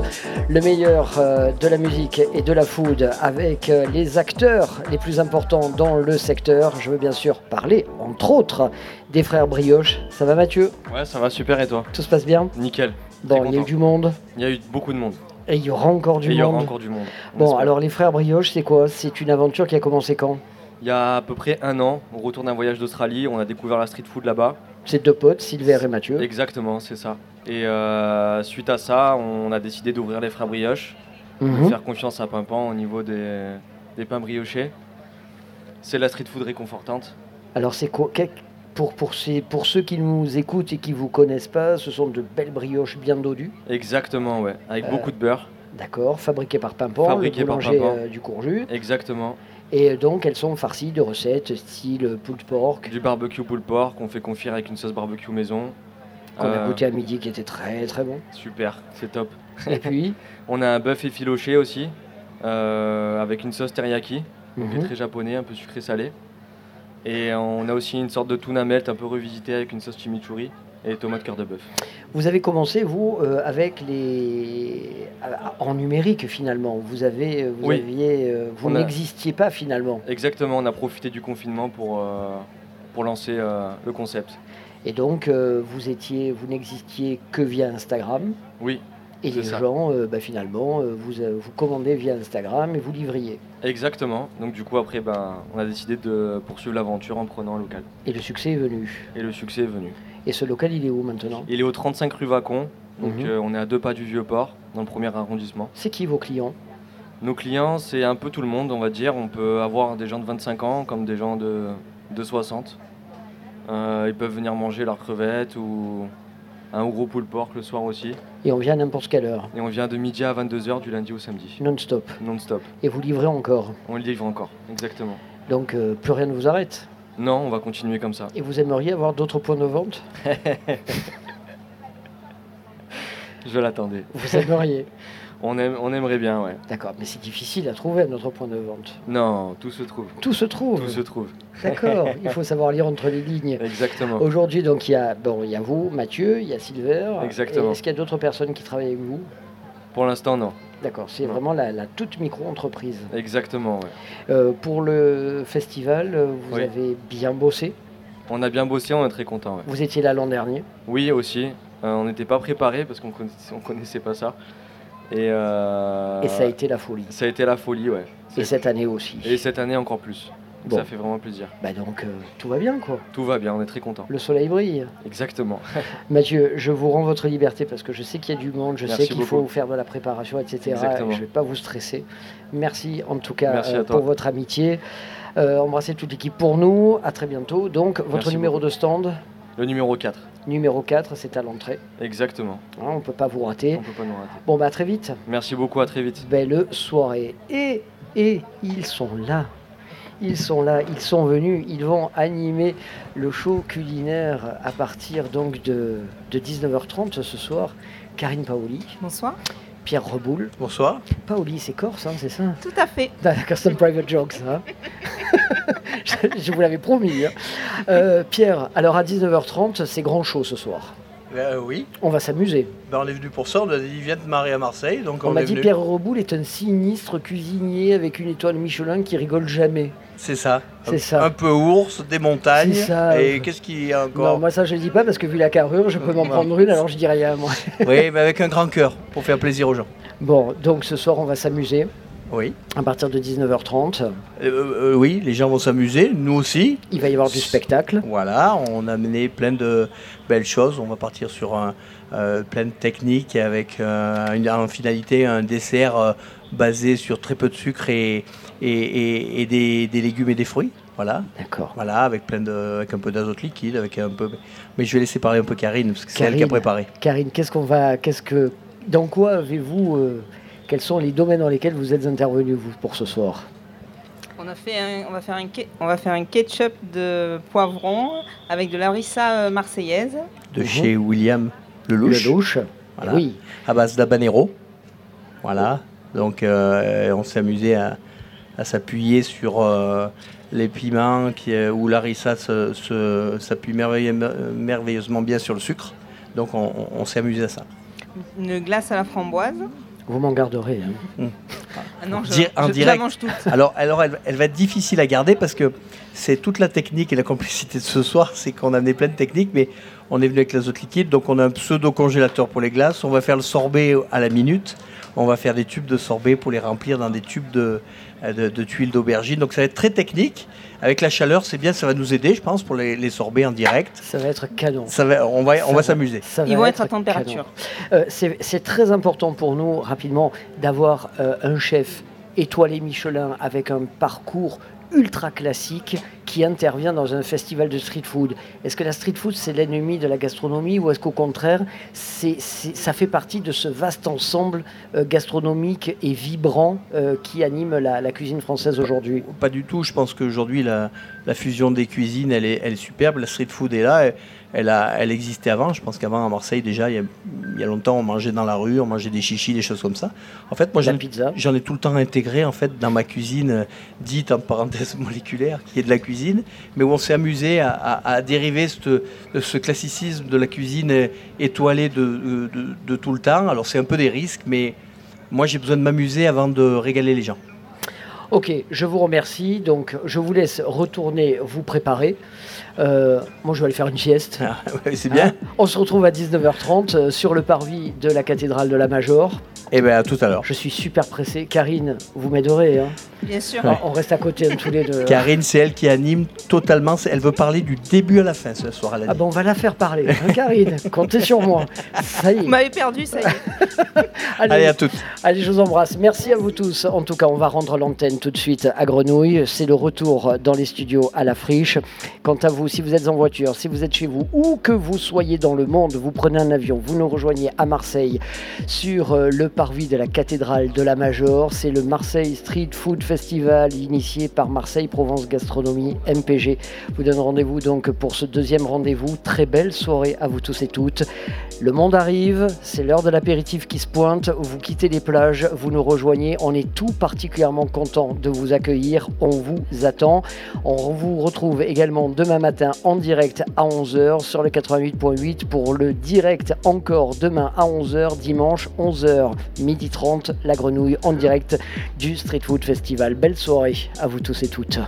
Le meilleur euh, de la musique et de la food avec euh, les acteurs les plus importants dans le secteur. Je veux bien sûr parler, entre autres, des frères Brioche. Ça va Mathieu? Ouais, ça va super et toi? Tout se passe bien? Nickel. Bon, il y a eu du monde. Il y a eu beaucoup de monde. Et il y aura encore du Et il y monde. aura encore du monde. Bon, alors les frères Brioche, c'est quoi? C'est une aventure qui a commencé quand? Il y a à peu près un an, au retour d'un voyage d'Australie, on a découvert la street food là-bas. C'est deux potes, Sylvain et Mathieu. Exactement, c'est ça. Et euh, suite à ça, on a décidé d'ouvrir les frères Brioche, Mhm. de faire confiance à Pimpan au niveau des, des pains briochés. C'est la street food réconfortante. Alors c'est quoi? Pour, pour, ces- pour ceux qui nous écoutent et qui vous connaissent pas, ce sont de belles brioches bien dodues. Exactement, ouais, avec Euh, beaucoup de beurre. D'accord, fabriquées par Pimpon, Fabriquées le par euh, du Courjus. Exactement. Et donc elles sont farcies de recettes style pulled pork Du barbecue pulled pork qu'on fait confire avec une sauce barbecue maison. qu'on a Euh, goûté à midi qui était très très bon. Super, c'est top. Et puis On a un bœuf effiloché aussi, euh, avec une sauce teriyaki, qui est Mhm. très japonais, un peu sucré-salé. Et on a aussi une sorte de tuna melt un peu revisité avec une sauce chimichurri et tomate cœur de bœuf. Vous avez commencé, vous, euh, avec les. euh, en numérique finalement. Vous, avez, euh, vous, Oui. aviez, euh, vous a- n'existiez pas finalement. Exactement, on a profité du confinement pour, euh, pour lancer le concept. Et donc, vous étiez, vous n'existiez que via Instagram. Oui. Et les ça. gens, euh, bah, finalement, euh, vous, euh, vous commandez via Instagram et vous livriez. Exactement. Donc du coup après ben, on a décidé de poursuivre l'aventure en prenant un local. Et le succès est venu. Et le succès est venu. Et ce local, il est où maintenant? Il est au 35 rue Vacon, donc Mhm. on est à deux pas du Vieux-Port, dans le premier arrondissement. C'est qui vos clients? Nos clients, c'est un peu tout le monde, on va dire. On peut avoir des gens de 25 ans comme des gens de, de 60. Euh, ils peuvent venir manger leurs crevettes ou un gros pulled pork le soir aussi. Et on vient à n'importe quelle heure, Et on vient de midi à 22h du lundi au samedi. non-stop. Non-stop. Et vous livrez encore. On le livre encore, exactement. Donc, euh, plus rien ne vous arrête. Non, on va continuer comme ça. Et vous aimeriez avoir d'autres points de vente Je l'attendais. Vous aimeriez on, aime, on aimerait bien, ouais. D'accord, mais c'est difficile à trouver un autre point de vente. Non, tout se trouve. Tout se trouve. Tout se trouve. D'accord, il faut savoir lire entre les lignes. Exactement. Aujourd'hui, donc, il y a, bon, il y a vous, Mathieu, il y a Silver. Exactement. Est-ce qu'il y a d'autres personnes qui travaillent avec vous? Pour l'instant, non. D'accord, c'est vraiment la, la toute micro-entreprise. Exactement, ouais. Euh, pour le festival, euh, vous Oui. avez bien bossé? On a bien bossé, on est très content. Ouais. Vous étiez là l'an dernier? Oui, aussi. Euh, on n'était pas préparé parce qu'on on connaissait pas ça. Et, euh, Et ça a été la folie. ça a été la folie, ouais. Et cette année aussi. Et cette année encore plus. Bon. Ça fait vraiment plaisir. Bah donc, euh, tout va bien, quoi. Tout va bien, on est très content. Le soleil brille. Exactement. Mathieu, je vous rends votre liberté parce que je sais qu'il y a du monde, je Merci sais qu'il faut beaucoup. faire de la préparation, etc. Exactement. Je ne vais pas vous stresser. Merci en tout cas euh, pour votre amitié. Embrassez toute l'équipe pour nous. À très bientôt. Donc, votre Merci numéro beaucoup. de stand, Le numéro 4. Numéro 4, c'est à l'entrée. Exactement. Hein, on ne peut pas vous rater. On peut pas nous rater. Bon, bah à très vite. Merci beaucoup, à très vite. Belle soirée. Et, et ils sont là. Ils sont là, ils sont venus, ils vont animer le show culinaire à partir donc de, de 19h30 ce soir. Karine Paoli, Bonsoir. Pierre Reboul. Bonsoir. Paoli, c'est corse, hein, c'est ça Tout à fait. Custom Private Jokes. hein. je, je vous l'avais promis. hein. Euh, Pierre, alors à 19h30, c'est grand show ce soir. Euh, oui. On va s'amuser. Ben, on est venu pour ça. On a dit, viens te marier à Marseille. Donc on, On m'a dit venu. Pierre Reboul est un sinistre cuisinier avec une étoile Michelin qui rigole jamais. C'est ça. C'est Un- ça. Un peu ours, des montagnes. C'est ça. Et qu'est-ce qu'il y a Non, encore moi ça je le dis pas parce que vu la carrure, je peux m'en Non. prendre une, alors je dis rien moi. Oui, mais avec un grand cœur pour faire plaisir aux gens. Bon, donc ce soir on va s'amuser Oui. à partir de 19h30. Euh, euh, oui, les gens vont s'amuser, nous aussi. Il va y avoir du spectacle. Voilà, on a amené plein de belles choses. On va partir sur un, euh, plein de techniques avec une- en finalité un dessert basé sur très peu de sucre et, et, et- et des, des légumes et des fruits. Voilà. D'accord. Voilà, avec plein de, avec un peu d'azote liquide, avec un peu. Mais je vais laisser parler un peu Karine parce que c'est elle qui a préparé. Karine, qu'est-ce qu'on va, qu'est-ce que, dans quoi avez-vous, euh, quels sont les domaines dans lesquels vous êtes intervenu vous pour ce soir? On, a fait un- on, va faire un, on va faire un ketchup de poivron avec de la harissa euh, marseillaise. De chez William Lelouch. Lelouch, Voilà. oui. À base d'habanero. Voilà. Donc euh, on s'est amusé à, à s'appuyer sur les piments qui, où Larissa s'appuie merveilleusement bien sur le sucre. Donc on, s'est amusé à ça. Une glace à la framboise vous m'en garderez. Hein. Mmh. Ah non, je, la mange toute. Alors, alors elle, elle, va être difficile à garder parce que c'est toute la technique et la complicité de ce soir, c'est qu'on a amené plein de techniques, mais on est venu avec l'azote liquide, donc on a un pseudo-congélateur pour les glaces, on va faire le sorbet à la minute, on va faire des tubes de sorbet pour les remplir dans des tubes de, de, tuiles d'aubergine. Donc ça va être très technique. Avec la chaleur, c'est bien, ça va nous aider, je pense, pour les, sorbets en direct. Ça va être canon. Ça va, on va, on va s'amuser. Ils vont être, à température. Euh, c'est très important pour nous, rapidement, d'avoir euh, un chef étoilé Michelin avec un parcours ultra classique qui intervient dans un festival de street food. Est-ce que la street food, c'est l'ennemi de la gastronomie ou est-ce qu'au contraire, ça fait partie de ce vaste ensemble euh, gastronomique et vibrant euh, qui anime la, cuisine française aujourd'hui? Pas du tout. Je pense qu'aujourd'hui, la, la fusion des cuisines, elle est, superbe. La street food est là a, elle existait avant. Je pense qu'avant, à Marseille, déjà, il y, a, longtemps, on mangeait dans la rue, on mangeait des chichis, des choses comme ça. En fait, moi, j'en ai tout le temps intégré en fait, dans ma cuisine euh, dite, en parenthèse moléculaire, qui est de la cuisine, mais où on s'est amusé à, dériver ce, ce, classicisme de la cuisine étoilée de, de tout le temps. Alors, c'est un peu des risques, mais moi, j'ai besoin de m'amuser avant de régaler les gens. Ok, je vous remercie. Donc, je vous laisse retourner vous préparer. Euh, moi, je vais aller faire une sieste. Ah, c'est bien. Hein On se retrouve à 19h30 euh, sur le parvis de la cathédrale de la Major. Et eh bien, à tout à l'heure. Je suis super pressé. Karine, vous m'aiderez. Hein Bien sûr. On reste à côté tous les deux. Karine, c'est elle qui anime totalement. Elle veut parler du début à la fin ce soir. ah bon, on va la faire parler. Hein, Karine, comptez sur moi. Ça y est. Vous m'avez perdu, ça y est. allez, à toutes. Allez, je vous embrasse. Merci à vous tous. En tout cas, on va rendre l'antenne tout de suite à Grenouille. C'est le retour dans les studios à la friche. Quant à vous, si vous êtes en voiture, si vous êtes chez vous, où que vous soyez dans le monde, vous prenez un avion, vous nous rejoignez à Marseille sur euh, le parvis de la cathédrale de la Major. C'est le Marseille Street Food Festival initié par Marseille Provence Gastronomie MPG. Vous donne rendez-vous donc pour ce deuxième rendez-vous. Très belle soirée à vous tous et toutes. Le monde arrive, c'est l'heure de l'apéritif qui se pointe. Vous quittez les plages, vous nous rejoignez. On est tout particulièrement content de vous accueillir. On vous attend. On vous retrouve également demain matin en direct à 11h sur le 88.8 pour le direct encore demain à 11h, dimanche 11h, midi 30, la grenouille en direct du Street Food Festival. Belle soirée à vous tous et toutes.